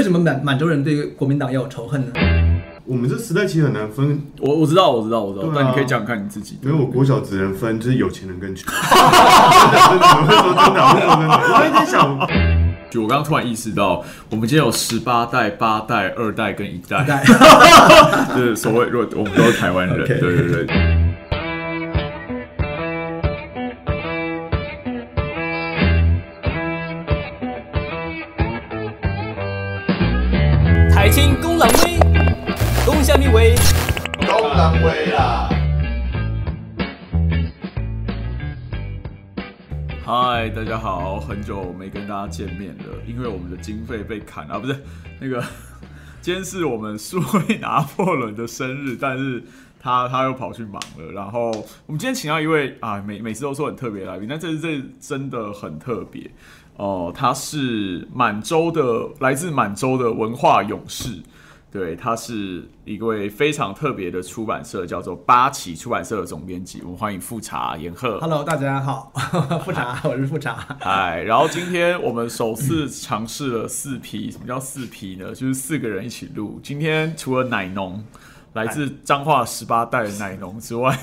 为什么满满洲人对国民党要有仇恨呢？我们这时代其实很难分，我我知道，我知道，我知道，对啊但你可以讲讲看你自己。因为我国小只能分，就是有钱人跟穷。真的真的，我会说真的，我会说真的。我还在想，就我刚刚突然意识到，我们今天有十八代、八代、二代跟一代，代 就是所谓，如果我们都是台湾人，OK 对对对。人威啦！嗨，大家好，很久没跟大家见面了，因为我们的经费被砍啊，不是 那个，今天是我们数位拿破仑的生日，但是他他又跑去忙了。然后我们今天请到一位啊，每每次都说很特别来宾，但这次这真的很特别哦、他是满洲的，来自满洲的文化勇士。对，他是一位非常特别的出版社，叫做八旗出版社的总编辑。我们欢迎富察严鹤。Hello，大家好，复查，我是复查。哎，然后今天我们首次尝试了四批，什么叫四批呢？就是四个人一起录。今天除了奶农，来自彰化十八代的奶农之外，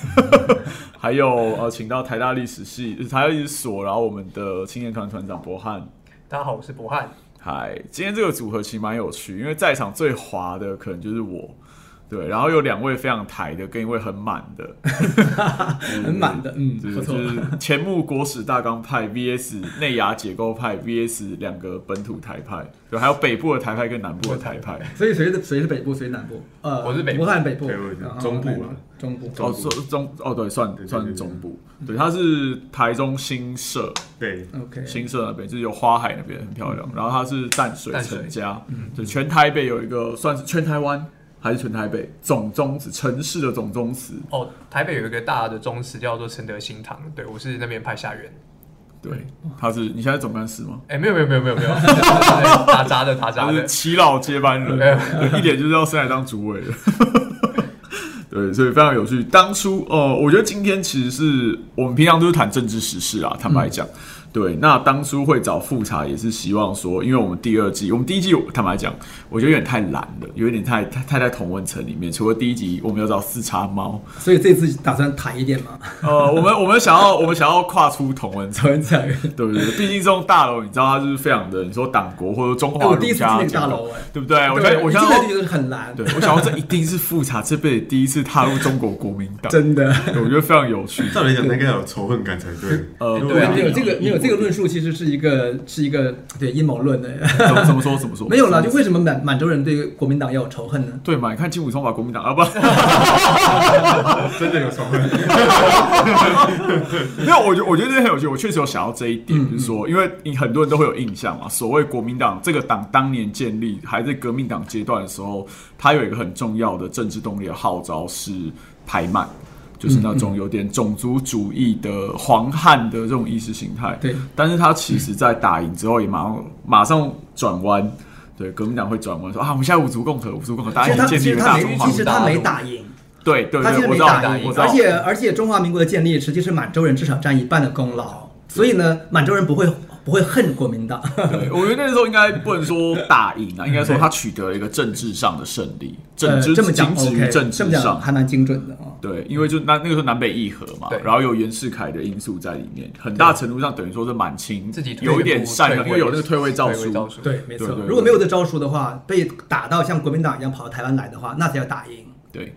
还有呃，请到台大历史系、台大历史所，然后我们的青年团团长博翰。大家好，我是博翰。嗨，今天这个组合其实蛮有趣，因为在场最滑的可能就是我。对，然后有两位非常台的，跟一位很满的，很满的，嗯，就是不错就。是前幕国史大纲派 VS 内牙解构派 VS 两个本土台派，对，还有北部的台派跟南部的台派。所以谁是谁是北部，谁是南部？呃，我是北部武汉北部中部了中部。哦，中中哦，对，算算中部，对，它是台中新社，对，OK，新社那边就是有花海那边很漂亮，然后它是淡水淡水陈家，对，全台北有一个算是全台湾还是全台北总宗祠城市的总宗祠，哦，台北有一个大的宗祠叫做承德新堂，对我是那边派下员。对，他是你现在总干事吗？哎、没有没有没有没有没有，对对对打杂的打杂他是的。七老接班人，一点就是要升来当主委的。对，所以非常有趣。当初，呃，我觉得今天其实是我们平常都是谈政治时事啊，坦白讲，对。那当初会找复查也是希望说，因为我们第二季，我们第一季坦白讲，我觉得有点太懒了，有一点太太太在同温层里面。除了第一集我们要找四叉猫，所以这次打算谈一点嘛，呃，我们我们想要我们想要跨出同温层。对不对？毕竟这种大楼，你知道它就是非常的，你说党国或者中哎华儒我第一次进那个家大楼，哎，对不对？我对想，我想要一进来就觉得很难，对，我想要这一定是复查这辈子第一次踏入中国国民党，真的。我觉得非常有趣。照理讲，他应该有仇恨感才对。呃，对啊没有这个没有这个论述，其实是一个是一个对阴谋论的。怎么怎么说怎么说？没有了，就为什么满满洲人对国民党要有仇恨呢？对嘛？你看金武松把国民党啊不，真的有仇恨。没有，我觉得我觉得这很有趣。我确实有想到这一点，嗯就是说，因为你很多人都会有印象嘛，所谓国民党这个党当年建立还在革命党阶段的时候，它有一个很重要的政治动力的号召是排满。就是那种有点种族主义的黄汉的这种意识形态，对，但是他其实在打赢之后也马上马上转弯，对，革命党会转弯说啊，我们现在五族共和，五族共和，大其实他家一起建立大中华其实他没打赢，对对对，他其实我知道没打赢，我知道，而且而且中华民国的建立实际是满洲人至少占一半的功劳，所以呢，满洲人不会不会恨国民党。对，我觉得那时候应该不能说打赢啊，应该说他取得了一个政治上的胜利，政治呃这么讲仅止于政这么讲治上。还蛮精准的啊。对，因为就那那个时候南北议和嘛，然后有袁世凯的因素在里面，很大程度上等于说是满清自己退有一点善因为有那个退位诏书对，没错如果没有这诏书的话，被打到像国民党一样跑到台湾来的话，那才叫打赢。对。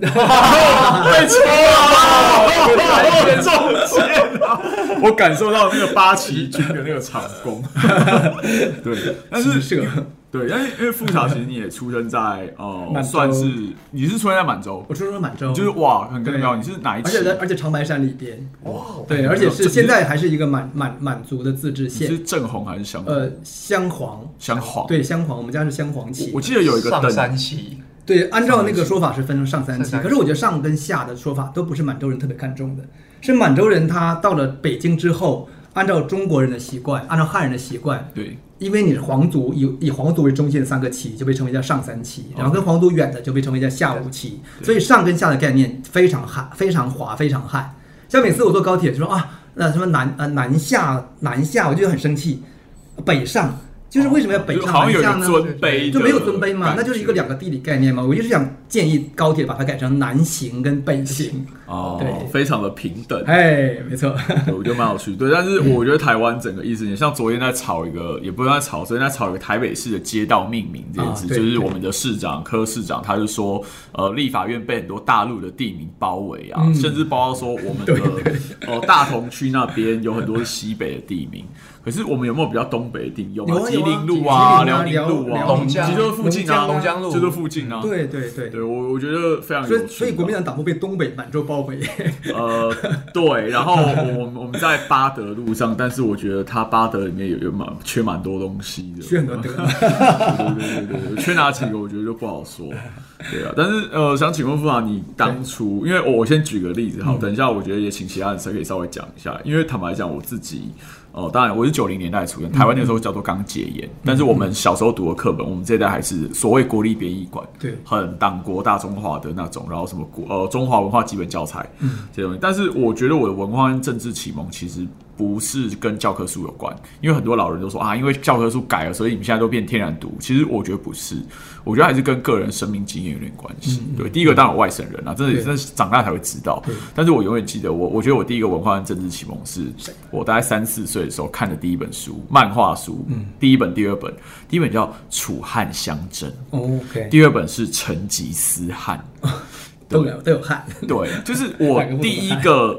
被戳了，很中箭啊！我感受到那个八旗军的那个长弓。对，但是是对，但是因为复查其实你也出生在哦、算是你是出生在满洲，我出生在满洲，就是哇，很跟对妙，你是哪一期而且？在而且长白山里边，哇，对，而且是这现在还是一个满满满族的自治县是县，正红还是香红？呃，香黄，香黄。对，香黄，我们家是香黄旗我。记得有一个上等山旗，对，按照那个说法是分成上三期，上三期。可是我觉得上跟下的说法都不是满洲人特别看重的，是满洲人他到了北京之后，按照中国人的习惯，按照汉人的习惯，对。因为你是皇族，以以皇族为中心的三个旗就被称为叫上三旗，然后跟皇族远的就被称为叫下五旗，所以上跟下的概念非常汉，非常滑，非常汉。像每次我坐高铁就说啊，那什么南呃南下南下，我就很生气，北上就是为什么要北上就好像有一个南下呢？尊卑，就没有尊卑嘛，那就是一个两个地理概念嘛。我就是想建议高铁把它改成南行跟北行。哦对，非常的平等。哎，没错，对，我觉得蛮有趣。对，但是我觉得台湾整个意思，也像昨天在炒一个，也不是在吵，昨天在炒一个台北市的街道命名这件事，啊就是我们的市长柯市长，他就说，呃，立法院被很多大陆的地名包围啊，嗯甚至包括说我们的呃大同区那边有很多是西北的地名。可是我们有没有比较东北的？有吗？有啊吉林路啊，啊辽宁路啊，辽龙江其实就是附近啊，龙江路就是附近啊。对对对。对，我我觉得非常有趣。所以，所以国民党党部被东北满洲包围，呃，对，然后我我们在巴德路上，但是我觉得它巴德里面有有蛮缺蛮多东西的，缺很多德。对对对对对，缺哪几个我觉得就不好说。对啊，但是呃，想请问傅长，你当初，因为我我先举个例子，好，等一下我觉得也请其他人可以稍微讲一下，因为坦白讲，我自己。哦，当然，我是九零年代出生，台湾那时候叫做刚戒严，但是我们小时候读的课本，我们这一代还是所谓国立编译馆，对。很党国大中华的那种，然后什么国呃中华文化基本教材，嗯，这些东西。但是我觉得我的文化跟政治启蒙其实不是跟教科书有关，因为很多老人都说啊，因为教科书改了，所以你们现在都变天然读。其实我觉得不是，我觉得还是跟个人生命经验有点关系。对，第一个当然有外省人啊，真的真的是长大才会知道。但是我永远记得我，我觉得我第一个文化跟政治启蒙是我大概三四岁的时候看的第一本书，漫画书，第一本、第二本，第一本叫《楚汉相争》，OK，第二本是成吉思汗。都有都有汗。对，就是 我第一个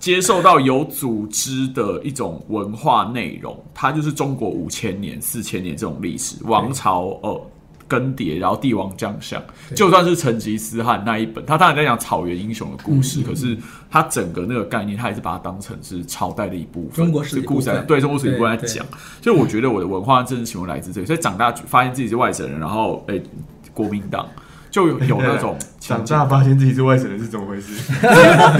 接受到有组织的一种文化内容，它就是中国五千年、四千年这种历史，王朝呃更迭，然后帝王将相，就算是成吉思汗那一本，他当然在讲草原英雄的故嗯事，可是他整个那个概念，他还是把它当成是朝代的一部分，中国史故事来对中国史的一部分来对对讲。所以我觉得我的文化政治启蒙来自这里，所以长大发现自己是外省人，然后诶、国民党。就有有那种 长大发现自己是外省人是怎么回事？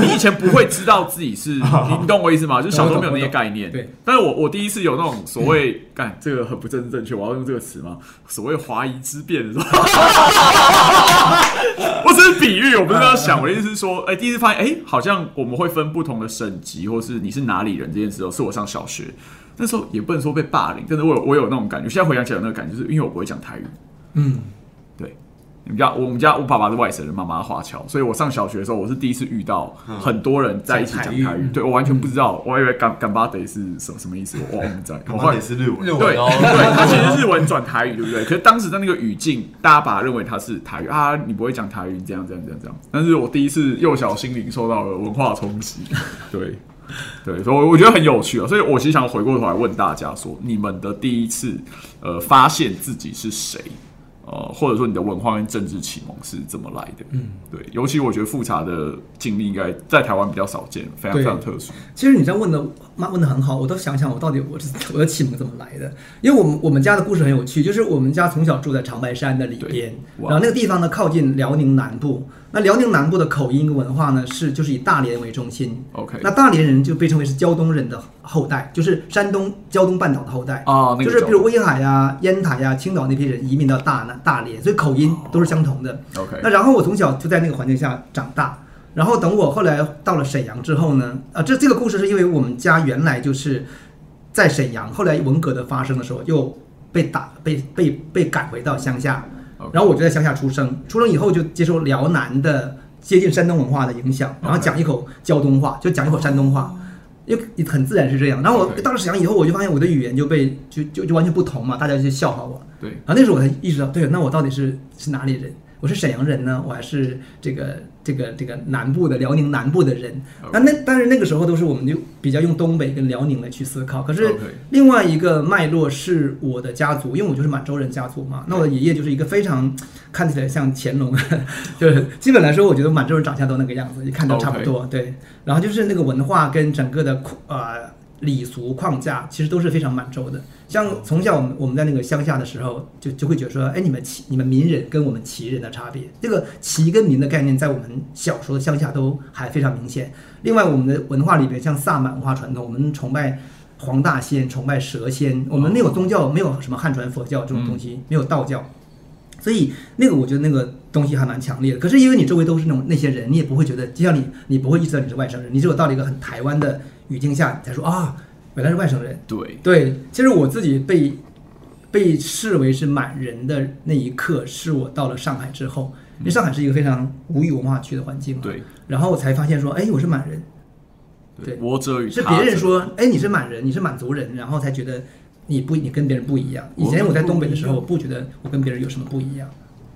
你以前不会知道自己是，你你懂我意思吗？就是小时候没有那些概念。对，但是我我第一次有那种所谓，干这个很不正正确，我要用这个词吗？所谓华夷之辩的时候，我只是比喻，我不是这样想。我的意思是说，哎、第一次发现，哎、好像我们会分不同的省级，或是你是哪里人这件事哦，是我上小学那时候也不能说被霸凌，但是我有我有那种感觉。现在回想起来有那个感觉，就是因为我不会讲台语。嗯，们家我们家我爸爸是外省人，妈妈华侨，所以我上小学的时候，我是第一次遇到很多人在一起讲台语，对我完全不知道，我以为干干巴得是什么什么意思，我忘了在，我后我来也是日文，日对文哦，对，它其实是日文转台语，对不对？可是当时的那个语境，大家把它认为他是台语啊，你不会讲台语，你这样这样这样这样。但是我第一次幼小心灵受到了文化冲击，对对，所以我觉得很有趣啊。所以我其实想回过头来问大家说，你们的第一次呃发现自己是谁？呃，或者说你的文化跟政治启蒙是怎么来的？嗯，对，尤其我觉得复查的经历应该在台湾比较少见，非常非常特殊。其实你这样问的，妈问的很好，我都想想我到底我是我的启蒙怎么来的。因为我们我们家的故事很有趣，就是我们家从小住在长白山的里边，然后那个地方呢靠近辽宁南部。那辽宁南部的口音跟文化呢是就是以大连为中心。OK，那大连人就被称为是胶东人的后代，就是山东胶东半岛的后代就是比如威海呀、烟台呀、青岛那批人移民到大南大连，所以口音都是相同的。OK，那然后我从小就在那个环境下长大，然后等我后来到了沈阳之后呢，啊，这这个故事是因为我们家原来就是在沈阳，后来文革的发生的时候又被打被被被赶回到乡下。然后我就在乡下出生，出生以后就接受辽南的接近山东文化的影响，然后讲一口胶东话，就讲一口山东话。因为很自然是这样，然后我到了沈阳以后，我就发现我的语言就被就就就完全不同嘛，大家就笑话我。对，然后那时候我才意识到，对，那我到底是是哪里人？我是沈阳人呢，我还是这个这个这个南部的辽宁南部的人？那那但是那个时候都是我们就比较用东北跟辽宁来去思考。可是另外一个脉络是我的家族，因为我就是满洲人家族嘛。那我的爷爷就是一个非常看起来像乾隆，就是基本来说，我觉得满洲人长相都那个样子，一看都差不多。对，然后就是那个文化跟整个的呃礼俗框架，其实都是非常满洲的。像从小我们我们在那个乡下的时候，就就会觉得说，哎，你们旗你们民人跟我们旗人的差别，这个旗跟民的概念在我们小时候乡下都还非常明显。另外，我们的文化里边，像萨满文化传统，我们崇拜黄大仙，崇拜蛇仙，我们没有宗教，没有什么汉传佛教这种东西，没有道教。所以那个我觉得那个东西还蛮强烈的。可是因为你周围都是那种那些人，你也不会觉得，就像你，你不会意识到你是外省人，你只有到了一个很台湾的语境下，你才说啊，原来是外省人。对，对，其实我自己被被视为是满人的那一刻，是我到了上海之后，因为上海是一个非常无语文化区的环境嘛，对，然后我才发现说，哎，我是满人，对我者与是别人说，哎，你是满人，你是满族人，然后才觉得你不，你跟别人不一样。以前我在东北的时候，我不觉得我跟别人有什么不一样，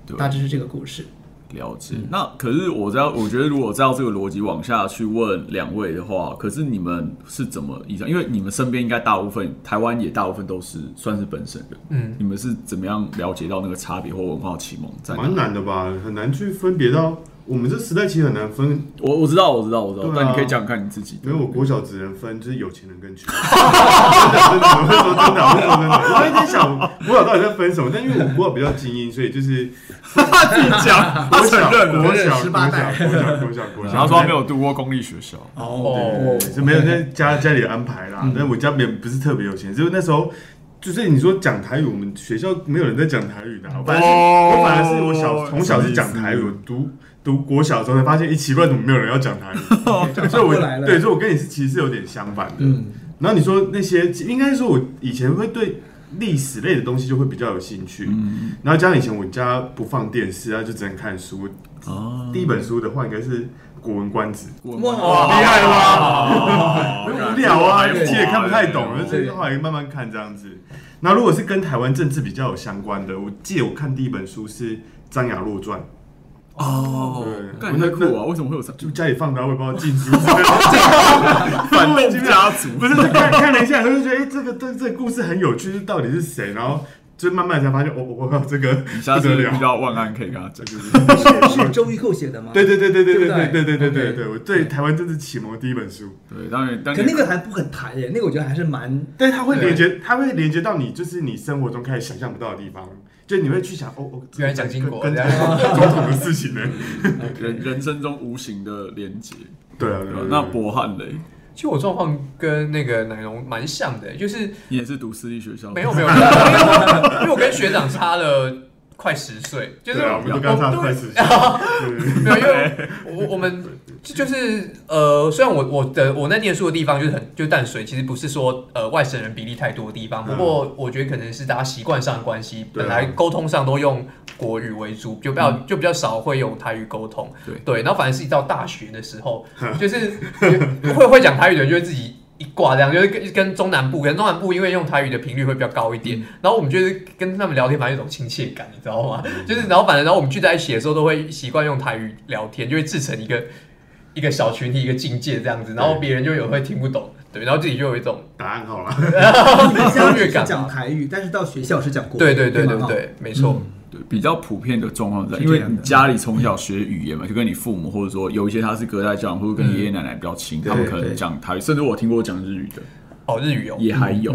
对。大致是这个故事。了解。嗯那可是我知道，我觉得如果照这个逻辑往下去问两位的话，可是你们是怎么以上？因为你们身边应该大部分台湾也大部分都是算是本省人，嗯，你们是怎么样了解到那个差别或文化启蒙在？蛮难的吧，很难去分别到我们这时代其实很难分。我我知道，我知道，我知道，对啊但你可以讲讲看你自己的。因为我国小只能分，就是有钱人跟穷人。真的真的，我会说真的，我会说真的。我还在想国小到底在分什么，但因为我国小比较精英，所以就是他自己讲，他国小、承认了，国小、18国小、代国小、国小、国小。然后说他没有读过公立学校。哦对，是没有在家 家里的安排啦。但我家也不是特别有钱，就是那时候。就是你说讲台语，我们学校没有人在讲台语的啊。我反而是、哦我反而是我小从小是讲台语，我读读国小的时候才发现，一奇怪，怎么没有人要讲台语？所以我过来了对，所以我跟你是其实是有点相反的。嗯，然后你说那些，应该说我以前会对历史类的东西就会比较有兴趣。嗯，然后加上以前我家不放电视啊，就只能看书。哦，第一本书的话，应该是《古文观止》。哇厉害吧？哇很无聊啊，对其实也看不太懂，对所以后来慢慢看这样子。那如果是跟台湾政治比较有相关的，我记得我看第一本书是《张雅洛传》，哦，对我太酷啊！为什么会有这就家里放的，我也不知道禁书之类的，反动家族？不是看看了一下，就觉得哎、这个这这个故事很有趣，到底是谁？然后就慢慢才发现，哦，我靠，这个 你下次不得了遇到万安可以跟他讲。是是周玉蔻写的吗？对对对对对对对不对对对对对对，我对台湾政治启蒙的第一本书。对，当然，当可那个还不很台耶，那个我觉得还是蛮但是它会连接，它会连接到你，就是你生活中开始想象不到的地方，就你会去想，哦哦，原来蒋经国跟总统的事情呢？人人生中无形的连接。对啊，对啊。那博汉雷，其实我状况跟那个奶龙蛮像的，就是你也是读私立学校？没有没有，没有因为我跟学长差了快十岁，就是我们都刚差快十岁。没有，因为我我们就就是呃，虽然我我的我在念书的地方就是很就淡水，其实不是说呃外省人比例太多的地方，不过我觉得可能是大家习惯上的关系，本来沟通上都用国语为主，就比较就比较少会用台语沟通。对对，然后反而是一到大学的时候，就是会会讲台语的人就会自己。一挂这样，就是跟跟中南部，跟中南部因为用台语的频率会比较高一点，然后我们就是跟他们聊天，反正有种亲切感，你知道吗？就是然后反正然后我们聚在一起的时候，都会习惯用台语聊天，就会制成一个一个小群体、一个境界这样子，然后别人就有会听不懂，对，然后自己就有一种答案好了。优 越感。讲台语，但是到学校是讲国语，对对对对吗？对，没错。对，比较普遍的状况在，因为你家里从小学语言嘛，就跟你父母或者说有一些他是隔代教养，或者跟爷爷奶奶比较亲，他们可能对讲台语，甚至我听过讲日语的，哦，日语有。也还有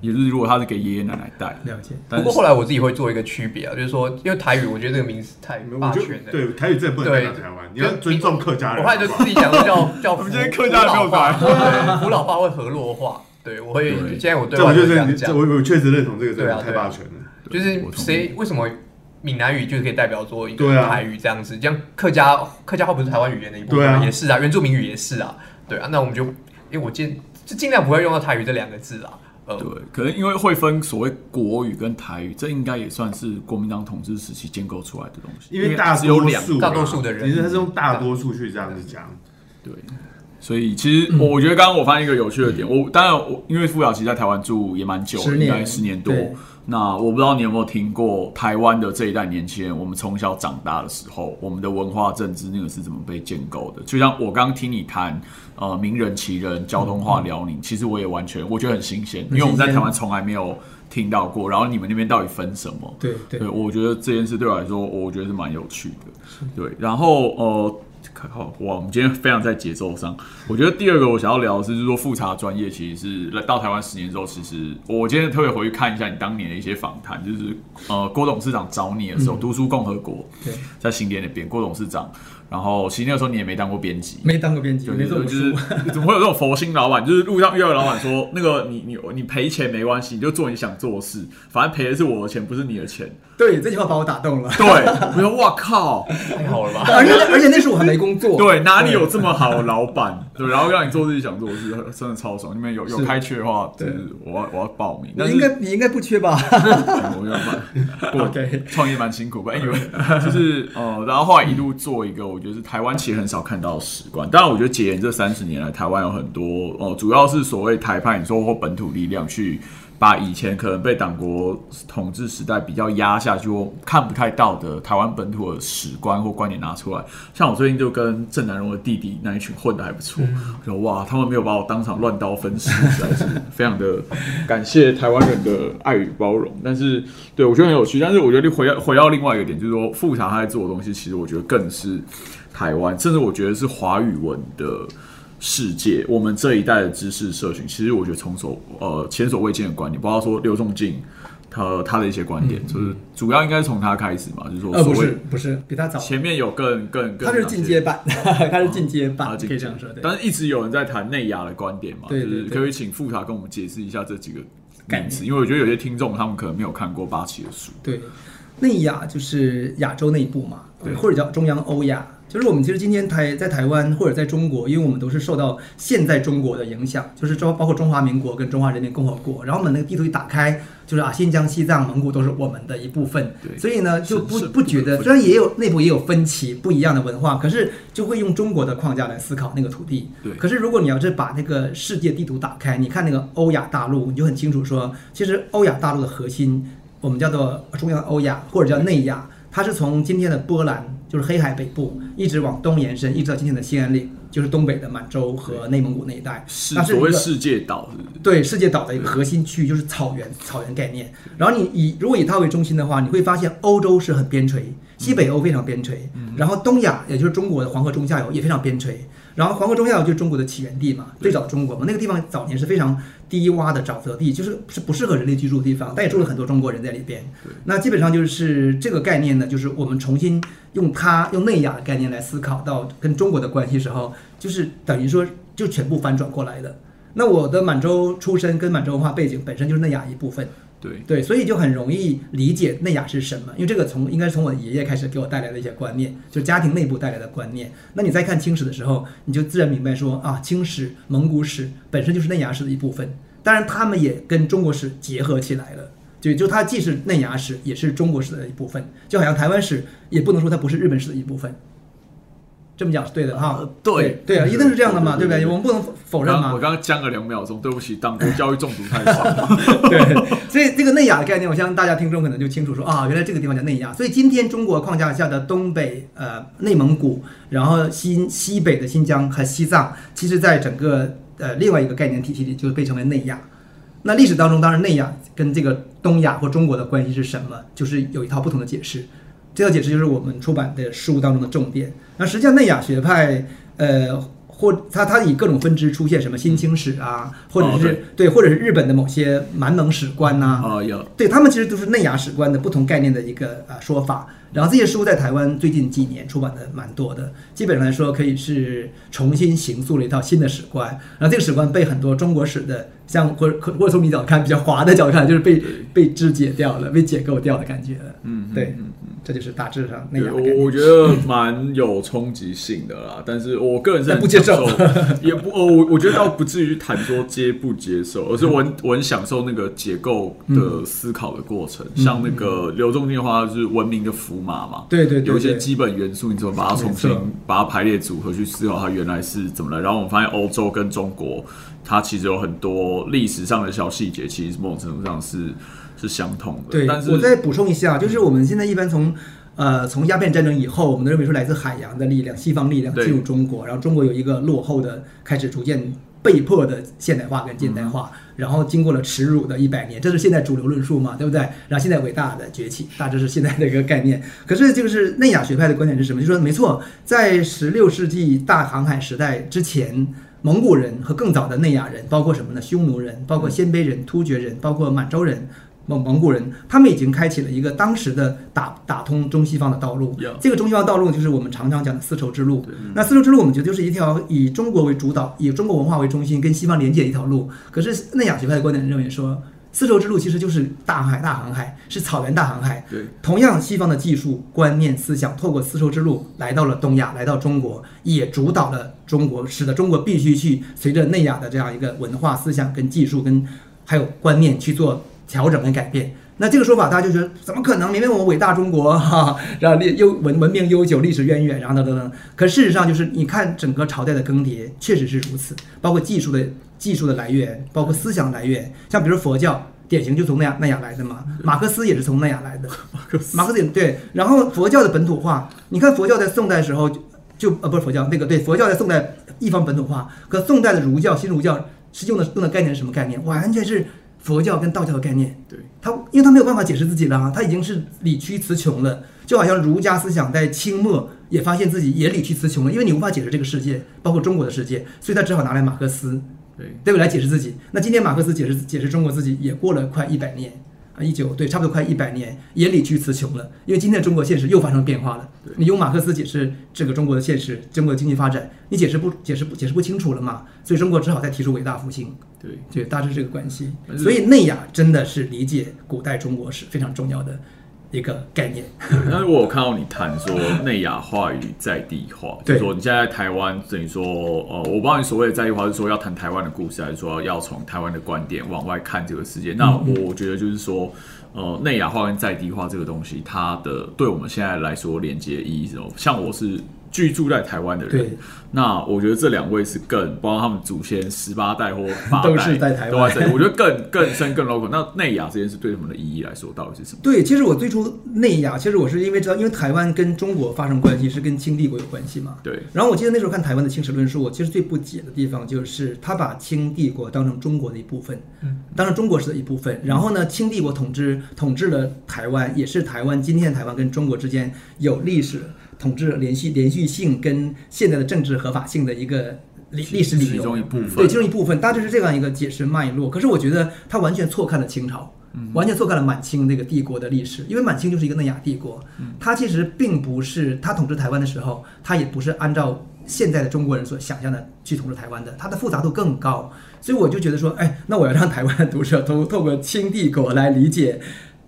也就是如果他是给爷爷奶奶带，了解。但不过后来我自己会做一个区别啊，就是说，因为台语，我觉得这个名字太霸权了。对台语真的不能代表台湾，你要尊重客家人。我后来就自己讲说叫叫 我们今天客家人没有法，对，古老话会河洛话。对，我会对现在我对我就是都这样讲，我我确实认同这个，真的对啊太霸权了。就是谁为什么闽南语就是可以代表做一个台语这样子，这样客家客家话不是台湾语言的一部分也是啊，原住民语也是啊，对啊，那我们就因为我尽就尽量不会用到台语这两个字啦，呃，对，可能因为会分所谓国语跟台语，这应该也算是国民党统治时期建构出来的东西，因为大是有两多数啊大多数的人。其实他是用大多数去这样子讲。对，所以其实我我觉得刚刚我发现一个有趣的点，我当然我因为傅晓琪在台湾住也蛮久，十年。应该十年多。对。那我不知道你有没有听过台湾的这一代年轻人，我们从小长大的时候，我们的文化政治那个是怎么被建构的？就像我刚刚听你谈呃名人奇人、交通化辽宁，其实我也完全我觉得很新鲜，因为我们在台湾从来没有听到过。然后你们那边到底分什么？对对对，我觉得这件事对我来说，我觉得是蛮有趣的。对，然后呃，靠，哇，我们今天非常在节奏上。我觉得第二个我想要聊的是，就是说复查专业其实是来到台湾十年之后，其实我今天特别回去看一下你当年的一些访谈，就是呃，郭董事长找你的时候，读书共和国对，在新店那边，郭董事长。然后其实那个时候你也没当过编辑，没当过编辑，对没做过就是书。怎么会有这种佛心老板？就是路上遇到老板说，那个你你你赔钱没关系，你就做你想做的事，反正赔的是我的钱，不是你的钱。对，这句话把我打动了。对，我说哇靠，太好了吧？而且而且那时候我还没工工作。对，哪里有这么好的老板？对，然后让你做自己想做的事，真的超爽。你们有有是开缺的话，就是我要我要报名。你应该你应该不缺吧？我没有办 OK 创业蛮辛苦吧？Anyway，就是呃，然后后来一路做一个，就是台湾其实很少看到史观。当然，我觉得解严这三十年来，台湾有很多哦、主要是所谓台派，你说或本土力量去。把以前可能被党国统治时代比较压下去或看不太到的台湾本土的史观或观点拿出来，像我最近就跟郑南荣的弟弟那一群混的还不错，我说哇，他们没有把我当场乱刀分尸，实在是 非常的感谢台湾人的爱与包容。但是对我觉得很有趣，但是我觉得回到回到另外一个点，就是说复查他在做的东西，其实我觉得更是台湾，甚至我觉得是华语文的。世界，我们这一代的知识社群，其实我觉得从所呃前所未见的观点，包括说刘仲敬他他的一些观点，就是主要应该是从他开始嘛，就是说呃，不是不是，比他早，前面有更更更 他是进阶版，他是进阶啊版，进可以这样说。但是一直有人在谈内亚的观点嘛，对可以请富察跟我们解释一下这几个概念。因为我觉得有些听众他们可能没有看过八旗的书，对，内亚就是亚洲内部嘛，对。或者叫中央欧亚。就是我们其实今天台在台湾或者在中国，因为我们都是受到现在中国的影响，就是中包括中华民国跟中华人民共和国，然后我们那个地图一打开，就是啊新疆、西藏、蒙古都是我们的一部分，对所以呢就不不觉得，虽然也有内部也有分歧，不一样的文化，可是就会用中国的框架来思考那个土地。对。可是如果你要是把那个世界地图打开，你看那个欧亚大陆，你就很清楚说，其实欧亚大陆的核心，我们叫做中央欧亚或者叫内亚，它是从今天的波兰，就是黑海北部，一直往东延伸，一直到今天的兴安岭，就是东北的满洲和内蒙古那一带。是所谓世界岛，是是对世界岛的一个核心区域就是草原，草原概念。然后你以如果以它为中心的话，你会发现欧洲是很边陲，西北欧非常边陲，然后东亚也就是中国的黄河中下游也非常边陲。然后黄河中下游就是中国的起源地嘛，最早中国嘛，那个地方早年是非常低洼的沼泽地，就是是不适合人类居住的地方，但也住了很多中国人在里边。那基本上就是这个概念呢，就是我们重新用它用内亚的概念来思考到跟中国的关系时候，就是等于说就全部翻转过来的。那我的满洲出身跟满洲文化背景本身就是内亚一部分，对，对，所以就很容易理解内亚是什么，因为这个从应该是从我爷爷开始给我带来的一些观念，就是家庭内部带来的观念。那你在看清史的时候，你就自然明白说啊，清史、蒙古史本身就是内亚史的一部分，当然他们也跟中国史结合起来了。就就它既是内亚史，也是中国史的一部分，就好像台湾史也不能说它不是日本史的一部分。这么讲是对的哈呃，对对啊，一定是这样的嘛，对不对？我们不能否认嘛我刚。刚刚僵了两秒钟，对不起，党国教育中毒太爽。对，所以这个内亚的概念，我相信大家听众可能就清楚说啊，原来这个地方叫内亚。所以今天中国框架下的东北、呃内蒙古，然后新西北的新疆和西藏，其实在整个呃另外一个概念体系里就被称为内亚。那历史当中，当然内亚跟这个东亚或中国的关系是什么，就是有一套不同的解释。这套解释就是我们出版的书当中的重点。那实际上内亚学派，呃，或它它以各种分支出现，什么新清史啊，或者是、哦对对，或者是日本的某些满蒙史观呐、啊，有对他们其实都是内亚史观的不同概念的一个呃说法。然后这些书在台湾最近几年出版的蛮多的，基本上来说可以是重新形塑了一套新的史观。然后这个史观被很多中国史的像或者或者从你角度看比较滑的角度看，就是被被肢解掉了，被解构掉的感觉了。嗯，对嗯嗯这就是大致上内对我。我觉得蛮有冲击性的啦，但是我个人是很但 不接受，也不哦，我我觉得倒不至于谈说接不接受，而是我很我很享受那个解构的思考的过程。像那个刘仲敬的话，就是文明的符码嘛，对对对对有一些基本元素，你怎么把它重新把它排列组合去思考它原来是怎么来。然后我们发现欧洲跟中国，它其实有很多历史上的小细节，其实某种程度上是是相同的。对，但是我再补充一下，就是我们现在一般从呃从鸦片战争以后，我们都认为说来自海洋的力量、西方力量进入中国，然后中国有一个落后的开始逐渐被迫的现代化跟近代化，然后经过了耻辱的一百年，这是现在主流论述嘛，对不对？然后现在伟大的崛起，大致是现在的一个概念。可是就是内亚学派的观点是什么？就说没错，在十六世纪大航海时代之前。蒙古人和更早的内亚人，包括什么呢？匈奴人，包括鲜卑人、突厥人，包括满洲人，蒙蒙古人，他们已经开启了一个当时的打打通中西方的道路。这个中西方道路就是我们常常讲的丝绸之路。那丝绸之路，我们觉得就是一条以中国为主导、以中国文化为中心、跟西方连接的一条路。可是内亚学派的观点认为说，丝绸之路其实就是大航海、大航海，是草原大航海。对，同样，西方的技术、观念、思想，透过丝绸之路来到了东亚，来到中国，也主导了中国，使得中国必须去随着内亚的这样一个文化、思想跟技术跟还有观念去做调整跟改变。那这个说法，大家就觉得怎么可能？明明我们伟大中国哈，然后历悠文文明悠久，历史渊源，然后等等等。可事实上，就是你看整个朝代的更迭，确实是如此，包括技术的技术的来源，包括思想来源，像比如佛教。典型就从那样那样来的嘛，马克思也是从那样来的，马克思也对。然后佛教的本土化，你看佛教在宋代时候就呃不是佛教那个对佛教在宋代一方本土化，可宋代的儒教新儒教是用的用的概念是什么概念？完全是佛教跟道教的概念。对，他因为他没有办法解释自己了啊，他已经是理屈词穷了，就好像儒家思想在清末也发现自己也理屈词穷了，因为你无法解释这个世界，包括中国的世界，所以他只好拿来马克思。对，对不来解释自己。那今天马克思解释解释中国自己也过了快一百年啊，一九对，差不多快一百年，也理屈词穷了。因为今天的中国现实又发生变化了。你用马克思解释这个中国的现实，中国的经济发展，你解释不解释不解释不清楚了嘛？所以中国只好再提出伟大复兴。对，对，大致这个关系。所以内亚真的是理解古代中国是非常重要的。一个概念，但是我有看到你谈说内亚化与在地化，就是说你现在在台湾等于说，呃，我不知道你所谓的在地化是说要谈台湾的故事，还是说要从台湾的观点往外看这个世界？那我觉得就是说，呃，内亚化跟在地化这个东西，它的对我们现在来说连接意义是什么？像我是。居住在台湾的人，那我觉得这两位是更，包括他们祖先十八代或八代都是在台湾，我觉得更更深更 local。那内亚这件事对他们的意义来说，到底是什么？对，其实我最初内亚，其实我是因为知道，因为台湾跟中国发生关系是跟清帝国有关系嘛。对。然后我记得那时候看台湾的清史论述，我其实最不解的地方就是他把清帝国当成中国的一部分，嗯，当成中国式的一部分。然后呢，清帝国统治统治了台湾，也是台湾今天的台湾跟中国之间有历史。统治连续连续性跟现在的政治合法性的一个历历史理由，其中一部分对其中一部分，大致是这样一个解释脉络。可是我觉得他完全错看了清朝，完全错看了满清那个帝国的历史，因为满清就是一个内亚帝国，他其实并不是他统治台湾的时候，他也不是按照现在的中国人所想象的去统治台湾的，它的复杂度更高。所以我就觉得说，哎，那我要让台湾的读者都透过清帝国来理解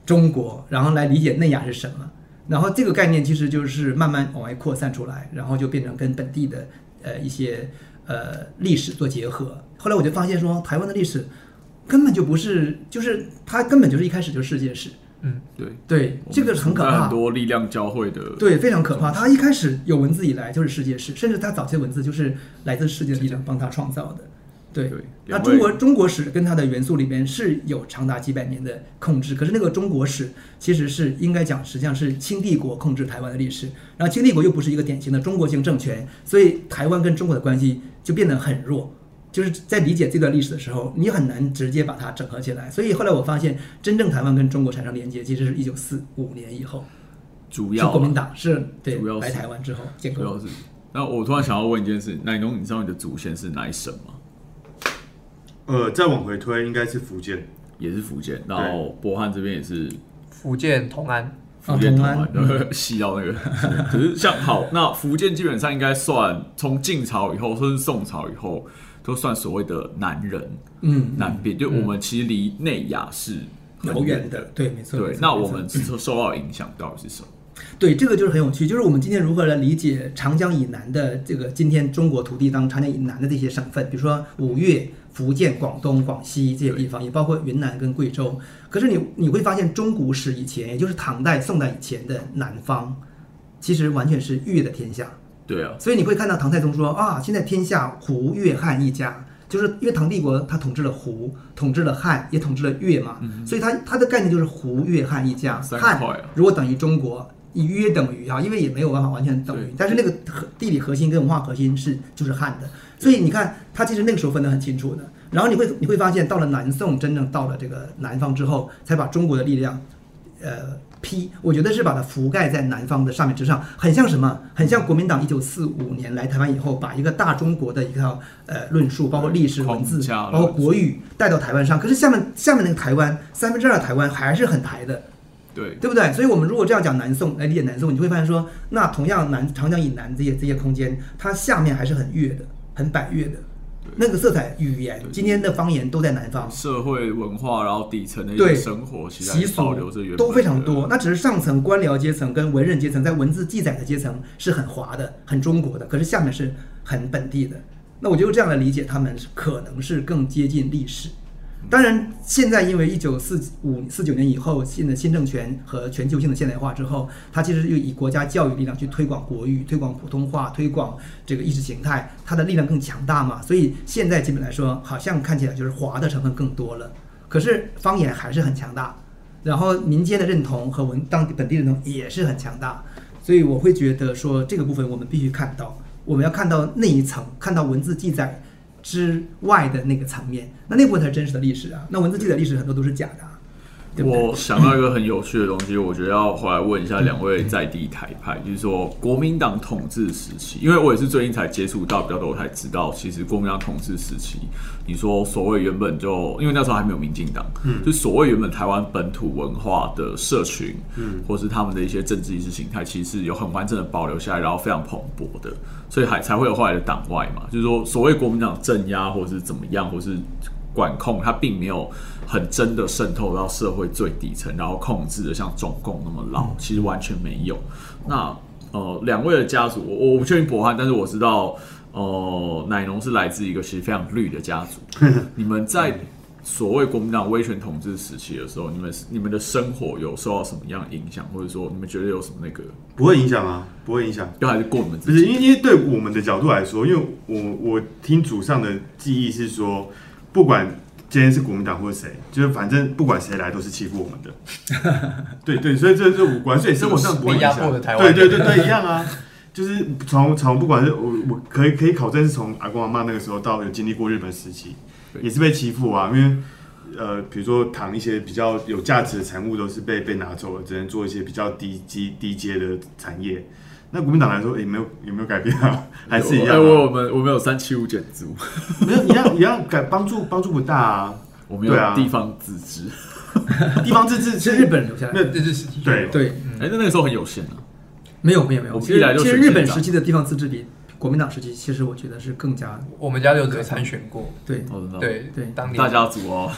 中国，然后来理解内亚是什么。然后这个概念其实就是慢慢往外扩散出来，然后就变成跟本地的呃一些呃历史做结合。后来我就发现说，台湾的历史根本就不是，就是它根本就是一开始就是世界史。嗯，对对，这个很可怕。很多力量交汇的，对，非常可怕。它一开始有文字以来就是世界史，甚至它早期的文字就是来自世界的力量帮它创造的。对，那中国中国史跟它的元素里边是有长达几百年的控制，可是那个中国史其实是应该讲，实际上是清帝国控制台湾的历史。然后清帝国又不是一个典型的中国性政权，所以台湾跟中国的关系就变得很弱。就是在理解这段历史的时候，你很难直接把它整合起来。所以后来我发现，真正台湾跟中国产生连接，其实是一九四五年以后，主要国民党是对来台湾之后建构。主要是，那我突然想要问一件事，奶农你知道你的祖先是哪一省吗？呃，再往回推，应该是福建，也是福建。然后博汉这边也是福建同安，福建同安，细 到那个。可是像好，那福建基本上应该算从晋朝以后，甚至宋朝以后，都算所谓的南人。嗯，南边就我们其实离内亚是遥远的。对，没错。对，那我们受受到影响到底是什么？对，这个就是很有趣，就是我们今天如何来理解长江以南的这个今天中国土地当中长江以南的这些省份，比如说五岳、福建、广东、广西这些地方，也包括云南跟贵州。可是你你会发现，中古史以前，也就是唐代、宋代以前的南方，其实完全是越的天下。对啊，所以你会看到唐太宗说啊，现在天下胡越汉一家，就是因为唐帝国他统治了胡，统治了汉，也统治了越嘛，所以他他的概念就是胡越汉一家，汉如果等于中国。约等于啊，因为也没有办法完全等于，但是那个核地理核心跟文化核心是就是汉的，所以你看他其实那个时候分得很清楚的。然后你会你会发现，到了南宋真正到了这个南方之后，才把中国的力量，呃批，我觉得是把它覆盖在南方的上面之上，很像什么？很像国民党一九四五年来台湾以后，把一个大中国的一套呃论述，包括历史文字，包括国语带到台湾上。可是下面下面那个台湾三分之二的台湾还是很台的。对，对不对？所以，我们如果这样讲南宋来理解南宋，你就会发现说，那同样南长江以南这些这些空间，它下面还是很越的，很百越的。那个色彩、语言，今天的方言都在南方。社会文化，然后底层的一对些生活，习俗留着原都非常多，那只是上层官僚阶层跟文人阶层在文字记载的阶层是很华的、很中国的，可是下面是很本地的。那我就这样来理解，他们可能是更接近历史。当然，现在因为一九四五四九年以后，新的新政权和全球性的现代化之后，它其实又以国家教育力量去推广国语、推广普通话、推广这个意识形态，它的力量更强大嘛。所以现在基本来说，好像看起来就是华的成分更多了。可是方言还是很强大，然后民间的认同和文当地本地认同也是很强大，所以我会觉得说这个部分我们必须看到，我们要看到那一层，看到文字记载之外的那个层面，那那部分才是真实的历史啊。那文字记载历史很多都是假的、我想到一个很有趣的东西，我觉得要回来问一下两位在地台派，就是说国民党统治时期，因为我也是最近才接触到比较多，才知道其实国民党统治时期，你说所谓原本就因为那时候还没有民进党，嗯，就所谓原本台湾本土文化的社群，嗯，或是他们的一些政治意识形态，其实有很完整的保留下来，然后非常蓬勃的，所以还才会有后来的党外嘛，就是说所谓国民党镇压或是怎么样，或是管控，它并没有很真的渗透到社会最底层，然后控制的像中共那么牢，其实完全没有。那呃，两位的家族，我我不确定博汉，但是我知道，呃，奶农是来自一个其实非常绿的家族。你们在所谓国民党威权统治时期的时候，你们你们的生活有受到什么样的影响，或者说你们觉得有什么那个，不会影响啊，不会影响。就还是过你们不是，自己？因为因为对我们的角度来说，因为我我听祖上的记忆是说，不管今天是国民党或者谁，就是反正不管谁来都是欺负我们的。对对，所以这是五官，所以生活上不会台湾对对对对，一样啊。就是从从不管是我我可以可以考证是从阿公阿妈那个时候到有经历过日本时期，也是被欺负啊，因为呃，比如说糖一些比较有价值的产物都是被被拿走了，只能做一些比较低低低阶的产业。那国民党来说，也、没有有没有改变啊？还是一样、哎我们我们有三七五减租，没有一样一样改帮助帮助不大啊。我们有对啊。地方自治。地方自治是日本留下来的。那这是对。对，哎、那那个时候很有限啊。没有没有没有，我一来就其实其实日本时期的地方自治比国民党时期，其实我觉得是更加我们家六德参选过，对。对对。当年。大家族哦，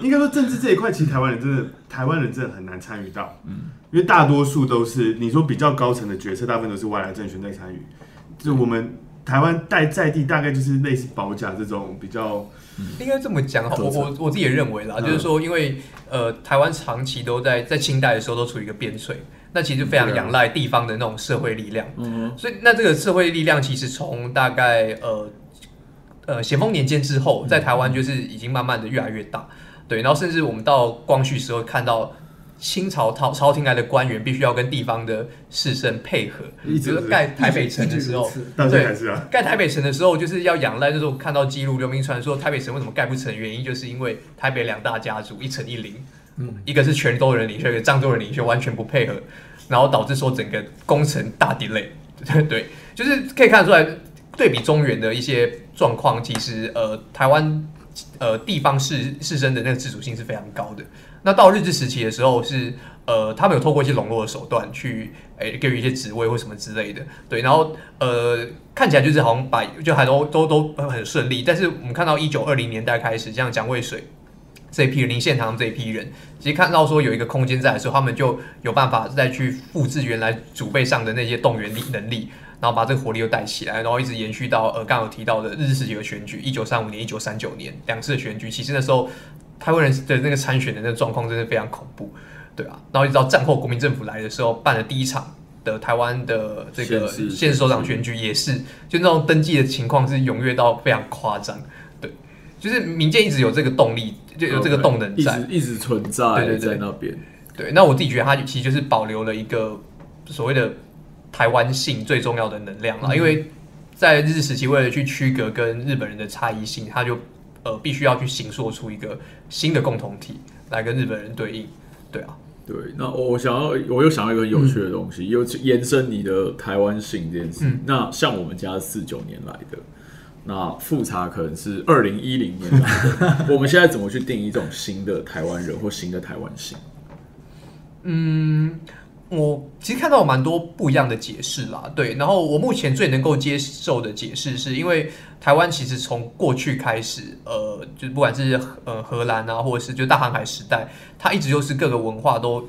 应该说政治这一块，其实台湾人真的台湾人真的很难参与到，嗯，因为大多数都是你说比较高层的决策，大部分都是外来政权在参与。就我们台湾在在地大概就是类似保甲这种比较，应该这么讲哈，我我我自己也认为啦，嗯。就是说，因为呃，台湾长期都在在清代的时候都处于一个边陲，那其实非常仰赖地方的那种社会力量，嗯。所以那这个社会力量其实从大概呃呃咸丰年间之后，在台湾就是已经慢慢的越来越大，对，然后甚至我们到光绪时候看到。清朝朝朝廷来的官员必须要跟地方的士绅配合，比一直盖台北城的时候一直如此，到现在还是啊，盖台北城的时候，就是要仰赖，就是我看到记录流民传说台北城为什么盖不成，原因就是因为台北两大家族一城一林，嗯，一个是泉州人领袖，一个漳州人领袖，完全不配合，然后导致说整个工程大 delay，对对，就是可以看得出来，对比中原的一些状况，其实呃台湾呃地方士士绅的那个自主性是非常高的。那到日治时期的时候是，呃，他们有透过一些笼络的手段去，诶、给予一些职位或什么之类的，对，然后呃，看起来就是好像把就还都都都很顺利，但是我们看到一九二零年代开始，像蒋渭水这一批人，林献堂这一批人，其实看到说有一个空间在的时候，他们就有办法再去复制原来祖辈上的那些动员力能力，然后把这个活力又带起来，然后一直延续到呃刚刚有提到的日治时期的选举，一九三五年、一九三九年两次的选举，其实那时候台湾人的那个参选的那个状况真的非常恐怖，对啊，然后一直到战后国民政府来的时候，办了第一场的台湾的这个县市县市首长选举也是，就那种登记的情况是踊跃到非常夸张，对，就是民间一直有这个动力，就有这个动能一在直，一直存在对对对在那边。对，那我自己觉得它其实就是保留了一个所谓的台湾性最重要的能量啦，因为在日治时期为了去区隔跟日本人的差异性，他就呃必须要去形塑出一个新的共同体来跟日本人对应，对啊，对，那我想要，我又想到一个很有趣的东西，又延伸你的台湾性这件事。嗯那像我们家四九年来的，那复查可能是二零一零年来的，我们现在怎么去定义这种新的台湾人或新的台湾性？嗯，我其实看到蛮多不一样的解释啦，对。然后我目前最能够接受的解释，是因为台湾其实从过去开始，呃，就不管是呃荷兰啊，或者是就大航海时代，它一直就是各个文化都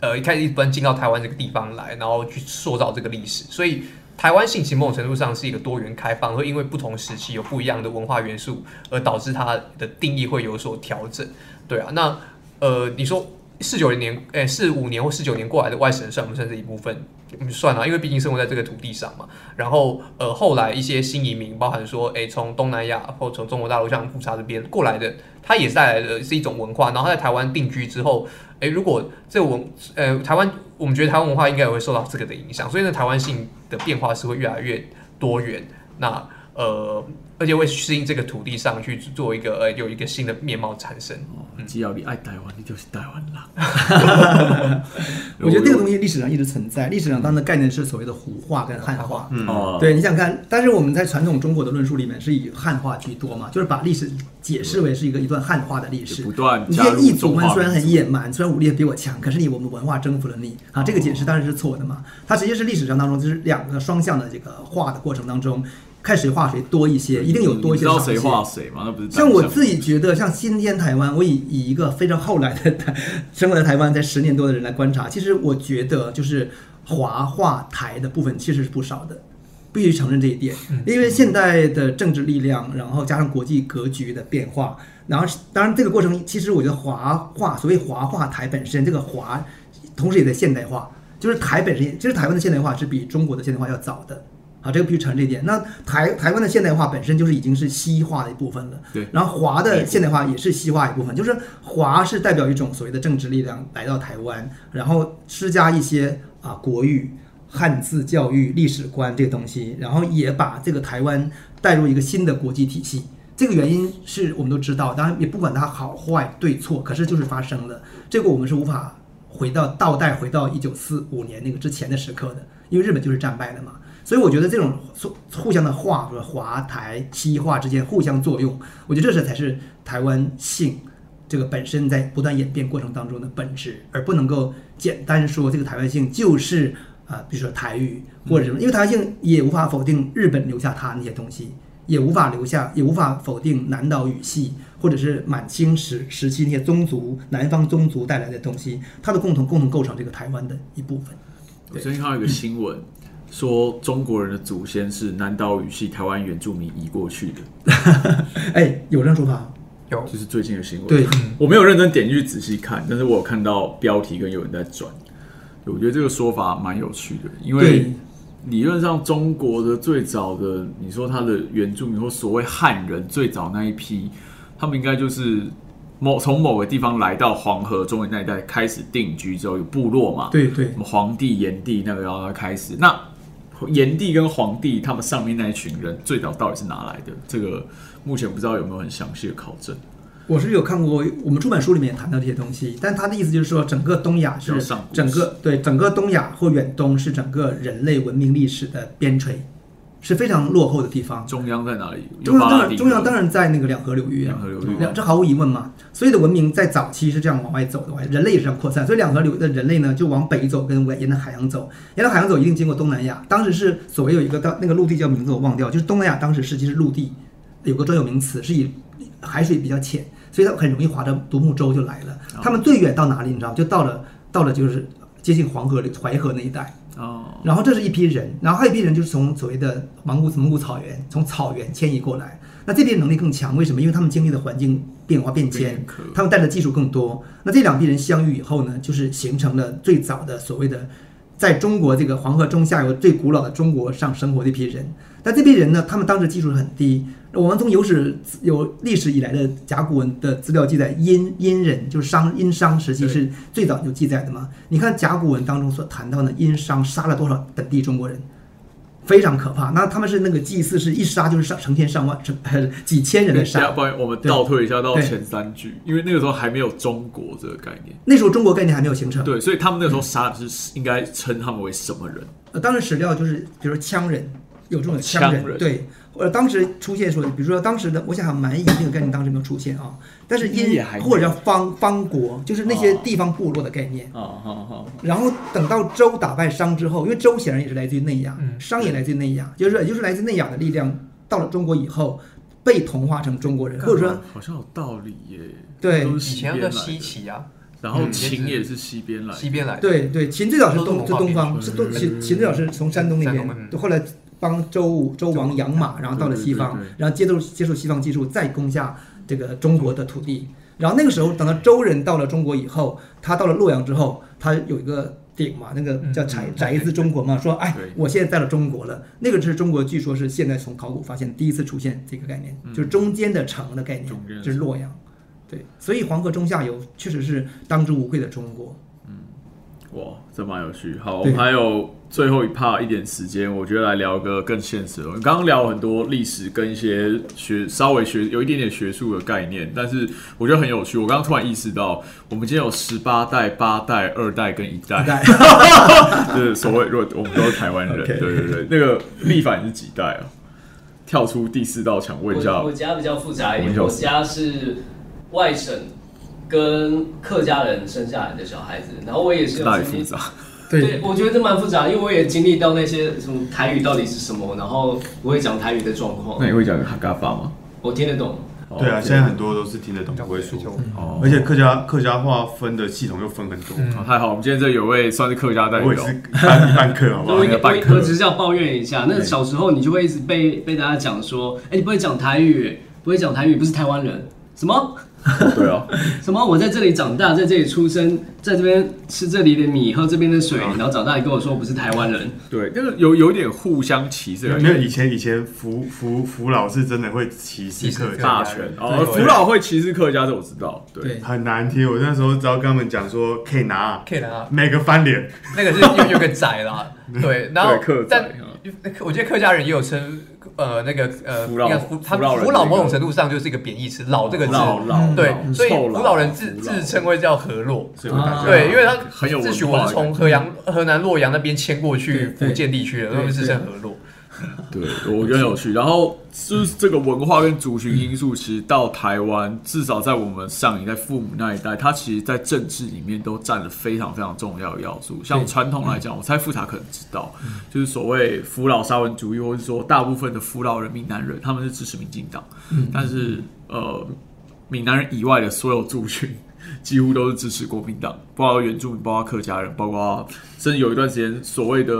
呃一开始一般进到台湾这个地方来，然后去塑造这个历史，所以。台湾性其某种程度上是一个多元开放，会因为不同时期有不一样的文化元素，而导致它的定义会有所调整。对啊，那呃，你说四九零年，诶，四五年或四九年过来的外省人算不算这一部分？我们算了，因为毕竟生活在这个土地上嘛。然后呃，后来一些新移民，包含说，诶，从东南亚或从中国大陆像富察这边过来的，它也是带来的是一种文化。然后在台湾定居之后，诶，如果这文呃台湾，我们觉得台湾文化应该也会受到这个的影响，所以呢，台湾性的变化是会越来越多元。那呃。而且会适应这个土地上去做一个呃有一个新的面貌产生。只要你爱台湾，你就是台湾啦。我觉得这个东西历史上一直存在。历史上当的概念是所谓的胡化跟汉化。哦，对，你想看，但是我们在传统中国的论述里面是以汉化居多嘛，就是把历史解释为是一个一段汉化的历史。不断你这些异族们虽然很野蛮，虽然武力比我强，可是你我们文化征服了你啊，这个解释当然是错的嘛。它实际是历史上当中就是两个双向的这个化的过程当中。看谁画谁多一些，一定有多一些。知道谁画谁吗？那不是像我自己觉得，像今天台湾，我以以一个非常后来的台生活在台湾在十年多的人来观察，其实我觉得就是华画台的部分其实是不少的，必须承认这一点。因为现在的政治力量，然后加上国际格局的变化，然后当然这个过程，其实我觉得华画所谓华画台本身这个华，同时也在现代化，就是台本身，其实台湾的现代化是比中国的现代化要早的。啊，这个必须承认这一点。那台台湾的现代化本身就是已经是西化的一部分了。对。然后华的现代化也是西化一部分，就是华是代表一种所谓的政治力量来到台湾，然后施加一些啊国语、汉字教育、历史观这个东西，然后也把这个台湾带入一个新的国际体系。这个原因是我们都知道，当然也不管它好坏对错，可是就是发生了。这个我们是无法回到倒带回到一九四五年那个之前的时刻的，因为日本就是战败了嘛。所以我觉得这种互相的化和华台西化之间互相作用，我觉得这是才是台湾性这个本身在不断演变过程当中的本质，而不能够简单说这个台湾性就是啊，比如说台语或者什么，因为台湾性也无法否定日本留下它那些东西，也无法留下，也无法否定南岛语系或者是满清时时期那些宗族南方宗族带来的东西，它的共同共同构成这个台湾的一部分。我最近看到一个新闻。说中国人的祖先是南岛语系台湾原住民移过去的，哎，有这样说法？有，就是最近的新闻。对，我没有认真点进去仔细看，但是我有看到标题跟有人在转。我觉得这个说法蛮有趣的，因为理论上中国的最早的，你说他的原住民或所谓汉人最早那一批，他们应该就是某从某个地方来到黄河中原那一带开始定居之后有部落嘛？对对，什么黄帝、炎帝那个然后开始那。炎帝跟黄帝他们上面那一群人最早到底是哪来的？这个目前不知道有没有很详细的考证。我是有看过，我们出版书里面谈到这些东西，但他的意思就是说，整个东亚是整个对整个东亚或远东是整个人类文明历史的边陲。是非常落后的地方。中央在哪里？中央当然，中央当然在那个两河流域啊。两河流域，这毫无疑问嘛。所有的文明在早期是这样往外走的，人类也是这样扩散。所以两河流域的人类呢，就往北走，跟沿着海洋走。沿着海洋走，一定经过东南亚。当时是所谓有一个到那个陆地叫名字我忘掉，就是东南亚当时实际是陆地，有个专有名词，是以海水比较浅，所以它很容易划着独木舟就来了。他们最远到哪里？你知道就到了到了就是接近黄河、淮河那一带。哦，然后这是一批人，然后还有一批人就是从所谓的蒙古蒙古草原，从草原迁移过来。那这批人能力更强，为什么？因为他们经历的环境变化变迁，他们带的技术更多。那这两批人相遇以后呢，就是形成了最早的所谓的，在中国这个黄河中下游最古老的中国上生活的一批人。但这批人呢，他们当时技术很低。我们从有史有历史以来的甲骨文的资料记载，殷殷人就是商殷商时期是最早就记载的嘛？你看甲骨文当中所谈到的殷商杀了多少本地中国人，非常可怕。那他们是那个祭祀是一杀就是上成千上万成 几千人的杀。关于我们倒退一下到前三句，因为那个时候还没有中国这个概念，那时候中国概念还没有形成。对，所以他们那个时候杀的是应该称他们为什么人？呃，当时史料就是比如说羌人。有这种羌人，对，呃，当时出现说，比如说当时的，我想蛮夷这个概念当时没有出现啊，但是因或者叫方方国，就是那些哦。地方部落的概念。啊，好好，然后等到周打败商之后，因为周显然也是来自于内亚，嗯商也来自于内亚，就是也就是来自内亚的力量到了中国以后被同化成中国人，或者说好像有道理耶，对。以前那个西的，岐啊，然后嗯秦也是西边来的，西边来的，对对，秦最早是东都是东方，是东嗯秦秦最早是从山东那边后来帮周武周王养马，然后到了西方然后接受接受西方技术，再攻下这个中国的土地。然后那个时候，等到周人到了中国以后，他到了洛阳之后，他有一个鼎嘛，那个叫宅嗯宅子中国嘛，说哎，我现在在了中国了。那个是中国，据说是现在从考古发现第一次出现这个概念，就是中间的城的概念就是洛阳。对，所以黄河中下游确实是当之无愧的中国。嗯哇，这蛮有趣。好，我们还有最后一 part 一点时间，我觉得来聊个更现实的东西。刚刚聊很多历史跟一些学稍微学有一点点学术的概念，但是我觉得很有趣。我刚刚突然意识到，我们今天有十八代、八代、二代跟一代，代 就是所谓如果我们都是台湾人对对对。那个立法是几代啊？跳出第四道墙，问一下我我家比较复杂一点，我我家是外省跟客家人生下来的小孩子，然后我也是有对，我觉得这蛮复杂，因为我也经历到那些什么台语到底是什么，然后不会讲台语的状况。那，你会讲哈嘎法吗？我听得懂。对啊，哦现在很多都是听得懂不会说，哦。而且客家客家话分的系统又分很多。还好太好，我们今天这有位算是客家代表。我也，是半半课，好不好？我？那个半课我我只是要抱怨一下，那小时候你就会一直被被大家讲说，哎、你不会讲台语，不会讲台语，不是台湾人，什么 对啊，什么？我在这里长大，在这里出生，在这边吃这里的米，喝这边的水，然后长大你跟我说我不是台湾人，对，就是有有点互相歧视的感觉。没有以前以前福福福老是真的会歧视客家，大权。哦，对。扶老会歧视客家，这我知道。对，很难听。我那时候只要跟他们讲说可以拿，可以的啊，每个翻脸，那个是有有个仔啦，对，然后对客但嗯。我觉得客家人也有称呃那个呃他扶老某种程度上就是一个贬义词，老这个字，老老对，所以臭扶老人自自称会叫河洛，对，因为他自诩我是从河阳河南洛阳那边迁过去福建地区的，对所以自称河洛。对，我觉得很有趣。然后就是这个文化跟族群因素，其实到台湾，至少在我们上一代父母那一代，它其实在政治里面都占了非常非常重要的要素。像传统来讲，我猜富察可能知道，就是所谓扶老沙文主义，或者说大部分的扶老人民南人，他们是支持民进党，但是呃，闽南人以外的所有族群。几乎都是支持国民党，包括原住民，包括客家人，包括甚至有一段时间所谓的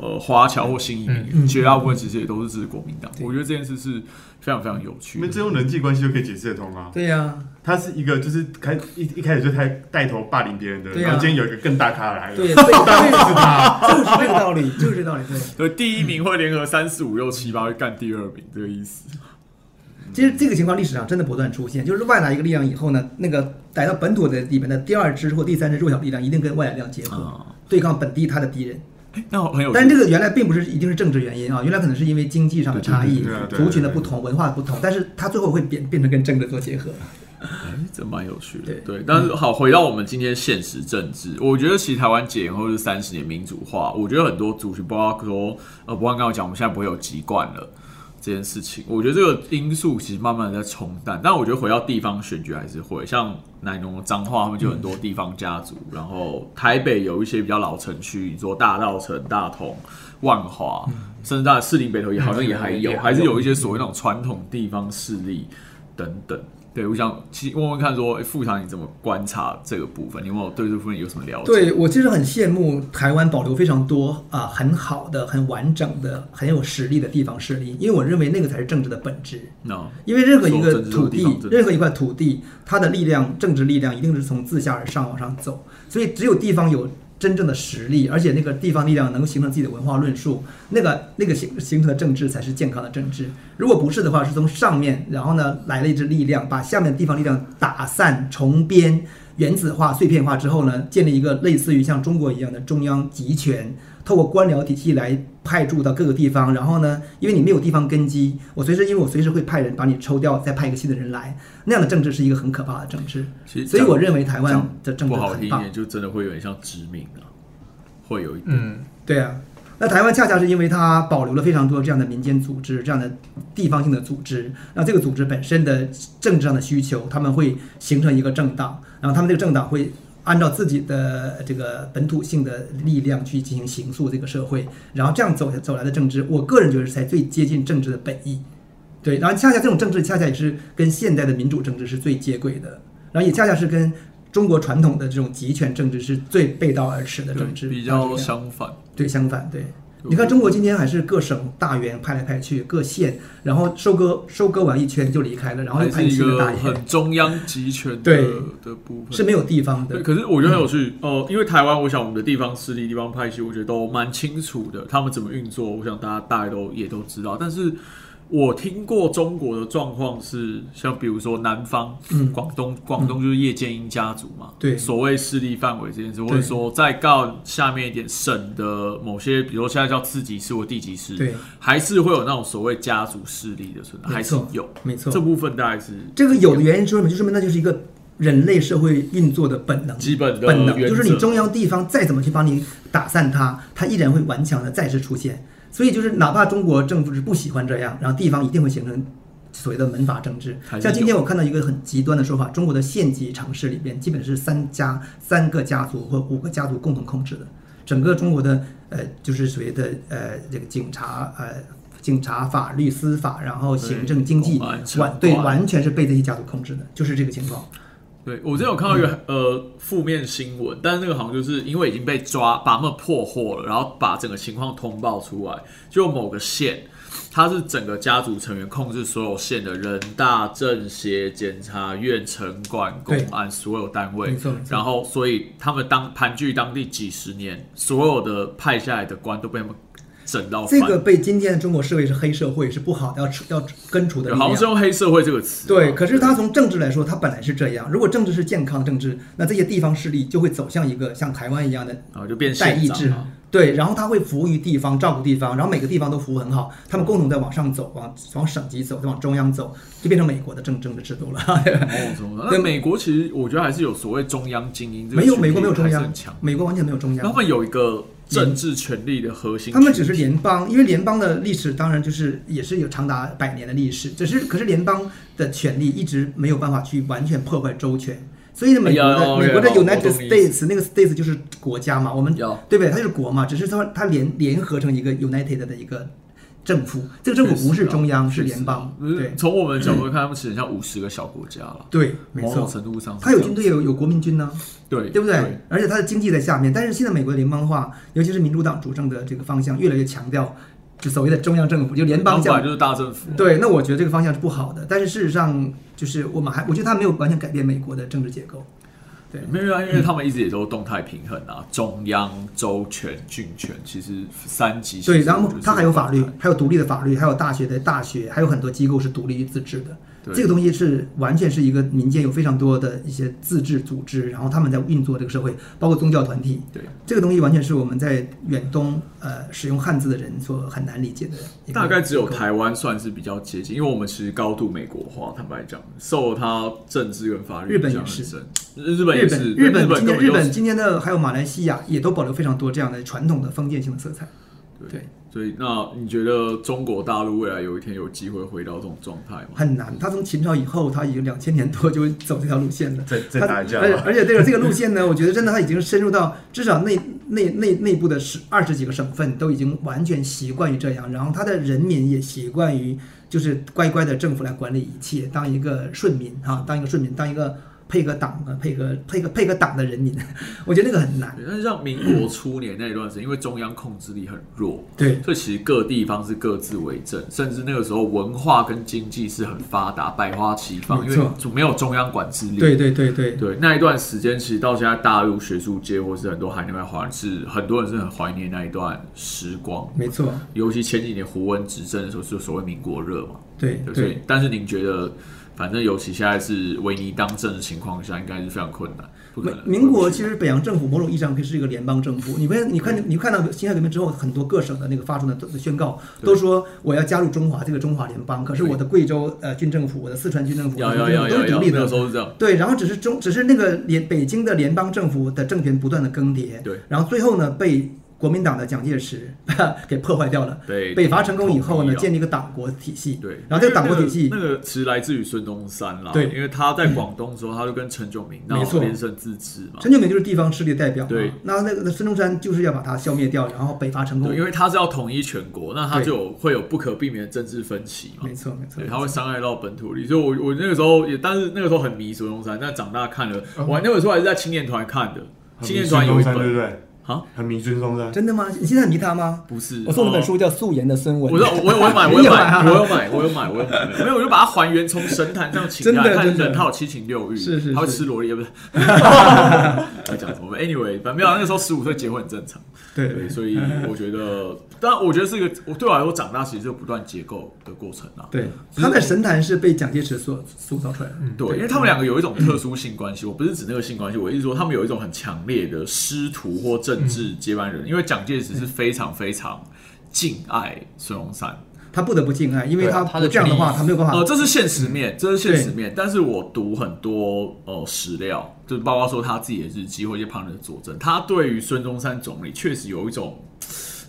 呃华侨或新移民，绝大部分其实也都是支持国民党。我觉得这件事是非常非常有趣的你们。这用人际关系就可以解释得通啊。对呀、他是一个就是开一一开始就开带头霸凌别人的，然后今天有一个更大咖来了，对，对，就是他，就 是这个道理，就是这个道理。对，对，第一名会联合三四五六七八，会干第二名，这个意思。其实这个情况历史上真的不断出现，就是外来一个力量以后呢，那个逮到本土的里面的第二支或第三支弱小力量，一定跟外来力量结合，啊，对抗本地他的敌人。那很有。但这个原来并不是一定是政治原因啊，原来可能是因为经济上的差异族群的不同、文化的不同，但是它最后会变变成跟政治做结合。哎，这蛮有趣的。对对，但是好，回到我们今天现实政治，我觉得其实台湾解严后是三十年民主化，我觉得很多族群，包括说呃，不光刚刚讲，我们现在不会有籍贯了。这件事情，我觉得这个因素其实慢慢的在冲淡，但我觉得回到地方选举还是会，像南农、彰化他们就很多地方家族，然后台北有一些比较老城区，你说大道城、大同、万华，甚至在士林北头也好像也还有，也还有还是有一些所谓那种传统地方势力等等。对，我想去问问看说，诶副厂你怎么观察这个部分？你有没有对这部分有什么了解？对我其实很羡慕台湾保留非常多啊、很好的、很完整的、很有实力的地方势力，因为我认为那个才是政治的本质。那因为任何一个土地任何一块土地，它的力量、政治力量一定是从自下而上往上走，所以只有地方有真正的实力，而且那个地方力量能够形成自己的文化论述，那个那个形形成的政治才是健康的政治。如果不是的话，是从上面，然后呢来了一支力量，把下面的地方力量打散、重编、原子化、碎片化之后呢，建立一个类似于像中国一样的中央集权，透过官僚体系来派驻到各个地方，然后呢，因为你没有地方根基，我随时因为我随时会派人把你抽掉，再派一个新的人来，那样的政治是一个很可怕的政治。其实所以我认为台湾的政治不好听一点，。就真的会有点像殖民啊，会有一点。嗯，对啊，那台湾恰恰是因为它保留了非常多这样的民间组织、这样的地方性的组织，那这个组织本身的政治上的需求，他们会形成一个政党，然后他们这个政党会按照自己的这个本土性的力量去进行形塑这个社会，然后这样走走来的政治，我个人觉得是才最接近政治的本意。对，然后恰恰这种政治恰恰也是跟现代的民主政治是最接轨的，然后也恰恰是跟中国传统的这种集权政治是最背道而驰的政治，比较相反。对，相反，对。你看中国今天还是各省大员派来派去，各县，然后收割收割完一圈就离开了，然后又派一新的大员，个很中央集权的对的部分，是没有地方，的。可是我觉得很有趣哦、因为台湾，我想我们的地方势力、地方派系，我觉得都蛮清楚的，他们怎么运作，我想大家大概都也都知道。但是我听过中国的状况是，像比如说南方，嗯广东，广东就是叶剑英家族嘛，对所谓势力范围这件事，或对者说再告下面一点省的某些，比如说现在叫次级市或地级市，对，还是会有那种所谓家族势力的存在，没还是有。没错这，部分大概是这个有的原因说明就说明那就是一个人类社会运作的本能。基本的本能就是你中央地方再怎么去帮你打散它，它依然会顽强的再次出现。所以就是哪怕中国政府是不喜欢这样，然后地方一定会形成所谓的门阀政治像今天我看到一个很极端的说法，中国的县级城市里边基本是三家三个家族或五个家族共同控制的，整个中国的呃就是所谓的呃这个警察呃。警察、法律、司法，然后行政、经济，公安城完对管完全是被这些家族控制的，就是这个情况。对我之前有看到一个、呃负面新闻，但是那个好像就是因为已经被抓，把他们破获了，然后把整个情况通报出来，就某个县。他是整个家族成员控制所有县的人大、政协、检察院、城管、公安所有单位然后所以他们当盘踞当地几十年，所有的派下来的官都被他们整到。这个被今天的中国视为是黑社会，是不好的，要除要根除的对力量。好像是用黑社会这个词嘛。对，可是它从政治来说，它本来是这样。如果政治是健康政治，那这些地方势力就会走向一个像台湾一样的代议制。对，然后他会服务于地方，照顾地方，然后每个地方都服务很好，他们共同在往上走，往往省级走，再往中央走，就变成美国的政政治制度了。哦，美国其实我觉得还是有所谓中央精英这个没有，美国没有中央美国完全没有中央。他们有一个政治权力的核心，他们只是联邦，因为联邦的历史当然就是也是有长达百年的历史，只是可是联邦的权力一直没有办法去完全破坏州权，所以，美国的、美国的 United States 那个 States 就是国家嘛，我们对不对？它就是国嘛，只是它它联联合成一个 United 的一个政府，这个政府不是中央，是联邦，对从我们的角度看，他们其实很像五十个小国家了。对，没错。程度上有军队，有有国民军呢、对对不对？而且它的经济在下面，但是现在美国的联邦化，尤其是民主党主政的这个方向，越来越强调就所谓的中央政府，就联邦政府。对，那我觉得这个方向是不好的。但是事实上，就是我们还，我觉得它没有完全改变美国的政治结构。对，没有啊，因为他们一直也都动态平衡啊，中央、州权、郡权，其实三级。对，然后它还有法律还有独立的法律，还有大学的大学，还有很多机构是独立于自治的。对这个东西是完全是一个民间有非常多的一些自治组织，然后他们在运作这个社会，包括宗教团体。对，这个东西完全是我们在远东呃使用汉字的人所很难理解的大概只有台湾算是比较接近，因为我们其实高度美国化，坦白讲，受它政治跟法律日本影响也是。日本日也是，本日本本今天日本就是本今天的还有马来西亚也都保留非常多这样的传统的封建性的色彩。对，所以那你觉得中国大陆未来有一天有机会回到这种状态吗？很难。他从秦朝以后，他已经两千年多就走这条路线了。再再一架。而且而且这个这个路线呢，我觉得真的他已经深入到至少内内内内部的十二十几个省份都已经完全习惯于这样，然后他的人民也习惯于就是乖乖的政府来管理一切，当一个顺民啊，当一个顺民，当一个配合党的配合配合配合党的人民，我觉得那个很难。那像民国初年那一段时间，因为中央控制力很弱，对所以其实各地方是各自为政，甚至那个时候文化跟经济是很发达，百花齐放，因为没有中央管制力。对对对对对，那一段时间，其实到现在大陆学术界或是很多海内外华人是很多人是很怀念那一段时光，没错，尤其前几年胡温执政的时候，是所谓民国热嘛。对对，所以对。但是您觉得，反正尤其现在是维尼当政的情况下，应该是非常困难，不可能。民国其实北洋政府某种意义上可以是一个联邦政府。你们，你看，你看到辛亥革命之后，很多各省的那个发出的的宣告，都说我要加入中华这个中华联邦。可是我的贵州呃军政府，我的四川军政府，都是独立的。对，然后只是中，只是那个联北京的联邦政府的政权不断的更迭，对，然后最后呢被国民党的蒋介石 给破坏掉了。对，北伐成功以后呢，建立一个党国体系。对，然后这个党国体系那个那个词来自于孙中山啦，对。因为他在广东的时候，他就跟陈炯明 闹没错。连胜自治嘛，陈炯明就是地方势力的代表嘛。对。那那个那孙中山就是要把他消灭掉，然后北伐成功。对，。因为他是要统一全国，那他就有会有不可避免的政治分歧嘛。没，错没错对，，他会伤害到本土利益，所以我我那个时候也，但是那个时候很迷孙中山，但长大看了，我还那个时候还是在青年团看的，青年团有一本？啊，很迷孙中山。真的吗？你现在很迷他吗？不是，我送了本哦书叫《素颜的孙文》。我知道，我有我有买，我有买，我有买，我有买，我有买，没有，我就把它还原从神坛上请下来，看人他有七情六欲，是是他会吃萝莉，不是？要讲什么？Anyway，反正没有，那个时候十五岁结婚很正常，对对，所以我觉得，当然我觉得是一个，我对我来说长大其实就不断结构的过程啊。对，他在神坛是被蒋介石所塑造出来的。对，因为他们两个有一种特殊性关系，我不是指那个性关系，我意思说他们有一种很强烈的师徒或政治接班人，因为蒋介石是非常非常敬爱孙中山，他不得不敬爱，因为他他的这样的话，他没有办法呃，这是现实面，这是现实面。但是我读很多呃史料，就是包括说他自己的日记或一些旁人的佐证，他对于孙中山总理确实有一种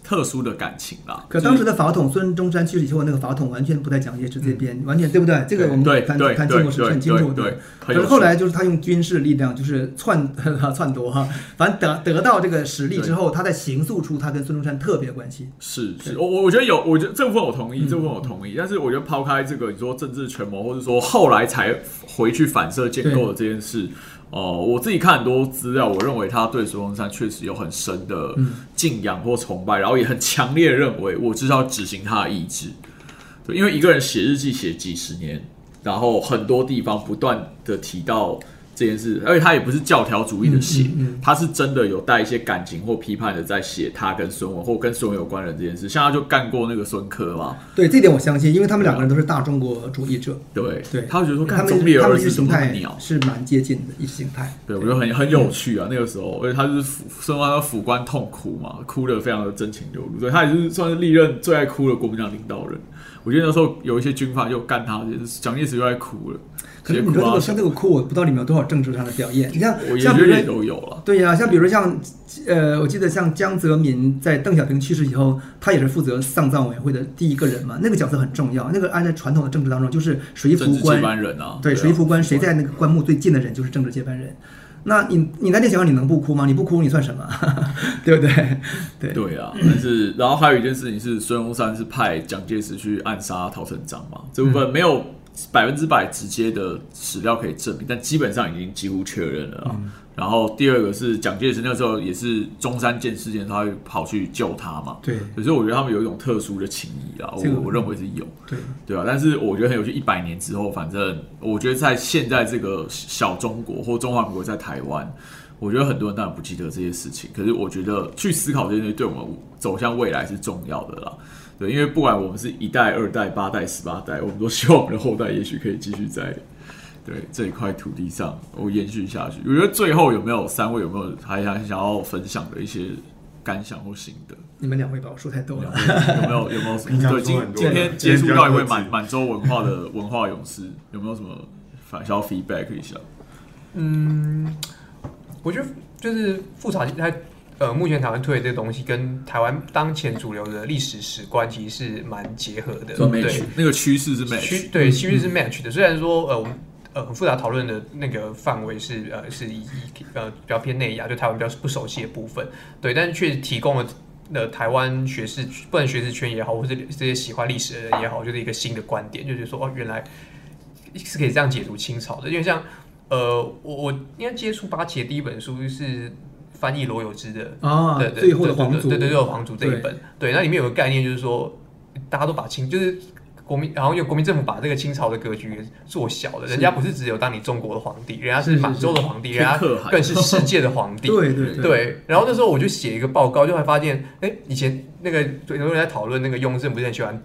特殊的感情啦。可当时的法统孙中山去世以后，那个法统完全不在蒋介石这边，完全对不对？这个我们谈对对谈清楚是很清楚的对对。可是后来就是他用军事力量，就是篡 篡夺哈，反正得得到这个实力之后，他在形塑出他跟孙中山特别的关系。是是，我我我觉得有，我觉得这部分我同嗯意，这部分我同意。但是我觉得抛开这个，你说政治权谋，或者说后来才回去反射建构的这件事，哦、我自己看很多资料，我认为他对孙中山确实有很深的嗯敬仰或崇拜，然后也很强烈认为我至少要执行他的意志。对，因为一个人写日记写几十年，然后很多地方不断的提到这件事，而且他也不是教条主义的写，嗯嗯嗯他是真的有带一些感情或批判的在写他跟孙文或跟孙文有关的这件事，像他就干过那个孙科嘛，对这点我相信，因为他们两个人都是大中国主义者，对对，他就觉得说他看中立的们他们意儿子怎么形态是蛮接近的意识形态。对我觉得很很有趣啊，那个时候，而且他就是府孙中山的府官痛哭嘛，哭的非常的真情流露，所以他也是算是历任最爱哭的国民党领导人。我觉得那时候有一些军阀就干他，就是蒋介石又爱哭了，你说这个像这个哭，我不知道里面有多少政治上的表演。你像我也像比如说觉得也都有了。对呀、像比如像呃，我记得像江泽民在邓小平去世以后，他也是负责丧葬委员会的第一个人嘛，那个角色很重要。那个按在传统的政治当中，就是谁服官，班人啊，对，啊谁服官，谁在那个棺木最近的人就是政治接班人。那你你在那情况你能不哭吗？你不哭你算什么？对不对？对对啊，但是然后还有一件事情是，孙中山是派蒋介石去暗杀陶成章嘛，这部分没有百分之百直接的史料可以证明，但基本上已经几乎确认了啊。然后第二个是蒋介石那时候也是中山舰事件，他会跑去救他嘛，对所以我觉得他们有一种特殊的情谊啊，我这个我认为是有。对，对啊，但是我觉得很有趣。一百年之后，反正我觉得在现在这个小中国或中华民国在台湾，我觉得很多人当然不记得这些事情，可是我觉得去思考这些东西，对我们走向未来是重要的啦。对，因为不管我们是一代、二代、八代、十八代，我们都希望我们的后代也许可以继续在对这一块土地上我延续下去。我觉得最后有没有三位有没有还想想要分享的一些感想或心得？你们两位把我说太多了。有没有有没有什么？对，今今天接触到一位满满洲文化的文化勇士，有没有什么反想要 feedback 一下？嗯，我觉得就是复查它呃，目前台湾推的这个东西跟台湾当前主流的历史史观其实是蛮结合的，match 那个趋势是 match，对趋势是 match 的。虽然说呃，我们呃很复杂讨论的那个范围是呃是以以呃比较偏内亚，就台湾比较不熟悉的部分，对，但是却提供了。那台湾学士，不管学士圈也好，或是这些喜欢历史的人也好，就是一个新的观点，就是说哦，原来是可以这样解读清朝的。因为像呃，我我应该接触八旗的第一本书是翻译罗有之的啊，对对最后的皇族，对对对，最后皇族这一本，对，那里面有个概念就是说，大家都把清就是。国民，然后有国民政府把这个清朝的格局做小了，人家不是只有当你中国的皇帝，人家是满洲的皇帝，人家更是世界的皇帝。对对对对，然后那时候我就写一个报告，就会发现，哎，以前那个很多人在讨论那个雍正不是很喜欢，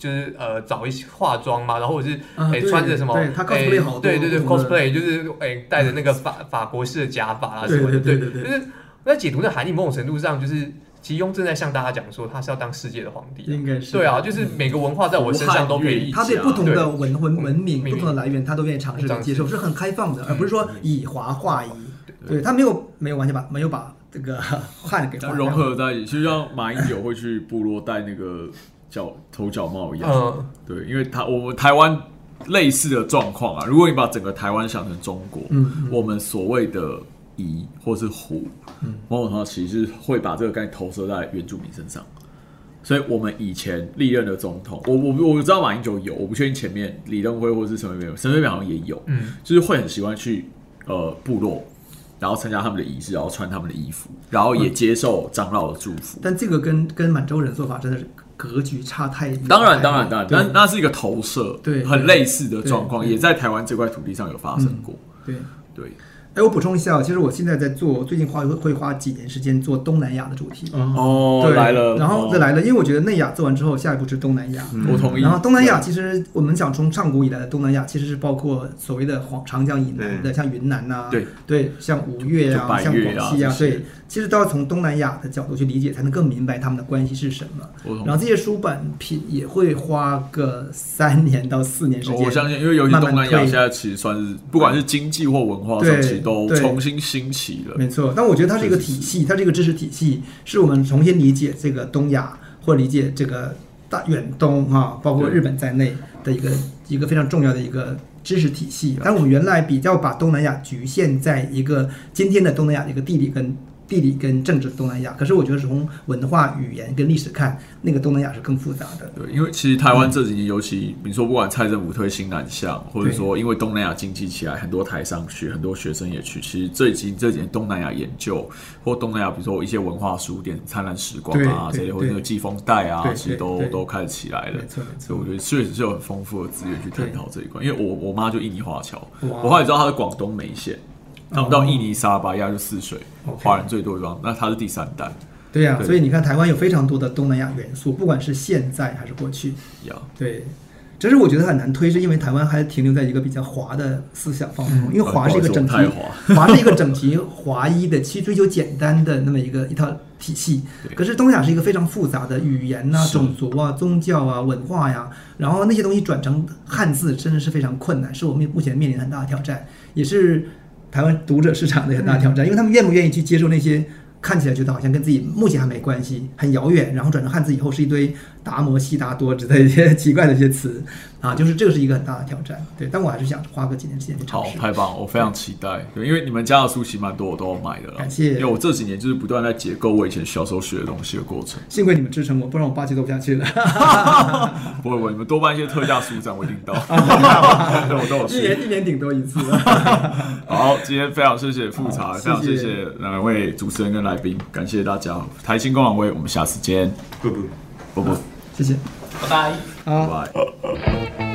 就是呃找一些化妆嘛，然后我是哎、啊穿着什么，哎 cosplay 好多对对对，cosplay 就是哎戴着那个法法国式的假发啊什么的，对对对对就是我在解读的含义，某种程度上就是。其实雍正在向大家讲说，他是要当世界的皇帝啊、应该是。对啊，就是每个文化在我身上都可以他对不同的文文文明、不同的来源，他都愿意尝试尝试接受，是很开放的，嗯而不是说以华化夷。对他没有没有完全把没有把这个 汉给它融合在一起，就像马英九会去部落带那个角头角帽一样。嗯，对，因为他我们台湾类似的状况啊，如果你把整个台湾想成中国，嗯我们所谓的夷或是胡，嗯某种程度其实是会把这个概念投射在原住民身上。所以，我们以前历任的总统，我我我知道马英九有，我不确定前面李登辉或是陈水扁，陈水扁好像也有，嗯，就是会很喜欢去呃部落，然后参加他们的仪式，然后穿他们的衣服，然后也接受长老的祝福。但这个跟跟满洲人做法真的是格局差太远。当然，当然，当然，对但那是一个投射，对很类似的状况，也在台湾这块土地上有发生过。对。对，哎，我补充一下，其实我现在在做，最近花会会花几年时间做东南亚的主题。哦，对，来了，然后哦再来了，因为我觉得内亚做完之后，下一步是东南亚。我同意。然后东南亚其实我们讲从上古以来的东南亚，其实是包括所谓的黄长江以南的，像云南呐、对对，像吴越就啊，像广西啊，对，其实都要从东南亚的角度去理解，才能更明白他们的关系是什么。然后这些书版品也会花个三年到四年时间。我相信，因为尤其慢慢东南亚现在其实算是，不管是经济或文化上，对其实都重新兴起了。没错，但我觉得它是一个体系，它是一个知识体系，是我们重新理解这个东亚或理解这个大远东啊，包括日本在内的一个一个非常重要的一个知识体系。但我们原来比较把东南亚局限在一个今天的东南亚的一个地理跟地理跟政治的东南亚，可是我觉得从文化、语言跟历史看，那个东南亚是更复杂的。对，因为其实台湾这几年，尤其比如说，不管蔡政府推新南向，或者对说因为东南亚经济起来，很多台商去，很多学生也去。其实最近这几年东南亚研究或东南亚，比如说一些文化书店、灿烂时光啊这些，或者那个季风带啊，其实都都开始起来了所以我。觉得确实是有很丰富的资源去探讨这一块。因为我我妈就印尼华侨，我后来知道她是广东梅县，他们到印尼沙巴亚就泗水华人最多的地方，那它是第三代对呀、对。所以你看台湾有非常多的东南亚元素，不管是现在还是过去。呀。对，只是我觉得很难推，是因为台湾还停留在一个比较华的思想方面，因为华是一个整齐不好意思我太，华是一个整体华一的，去追求简单的那么一个一套体系。可是东亚是一个非常复杂的语言呐、是。种族啊、宗教啊、文化呀，然后那些东西转成汉字真的是非常困难，是我们目前面临很大的挑战，也是台湾读者市场的很大挑战，因为他们愿不愿意去接受那些。看起来觉得好像跟自己目前还没关系，很遥远，然后转成汉字以后是一堆达摩、悉达多之类的一些奇怪的一些词啊，就是这个是一个很大的挑战。对，但我还是想花个几年时间去尝好，试。太棒了！我非常期待。对，因为你们家的书其实蛮多，我都有买的了。感谢因为我这几年就是不断在解构我以前小时候学的东西的过程。幸亏你们支撑我，不然我八期做不下去了。不会不会，你们多办一些特价书展，我一定到。对，我都有一。年一年顶多一次。好，今天非常谢谢复查，非常谢谢两位主持人跟来宾，感谢大家。台新公网威，我们下次见，不不。不不，谢谢。拜拜。好。拜拜。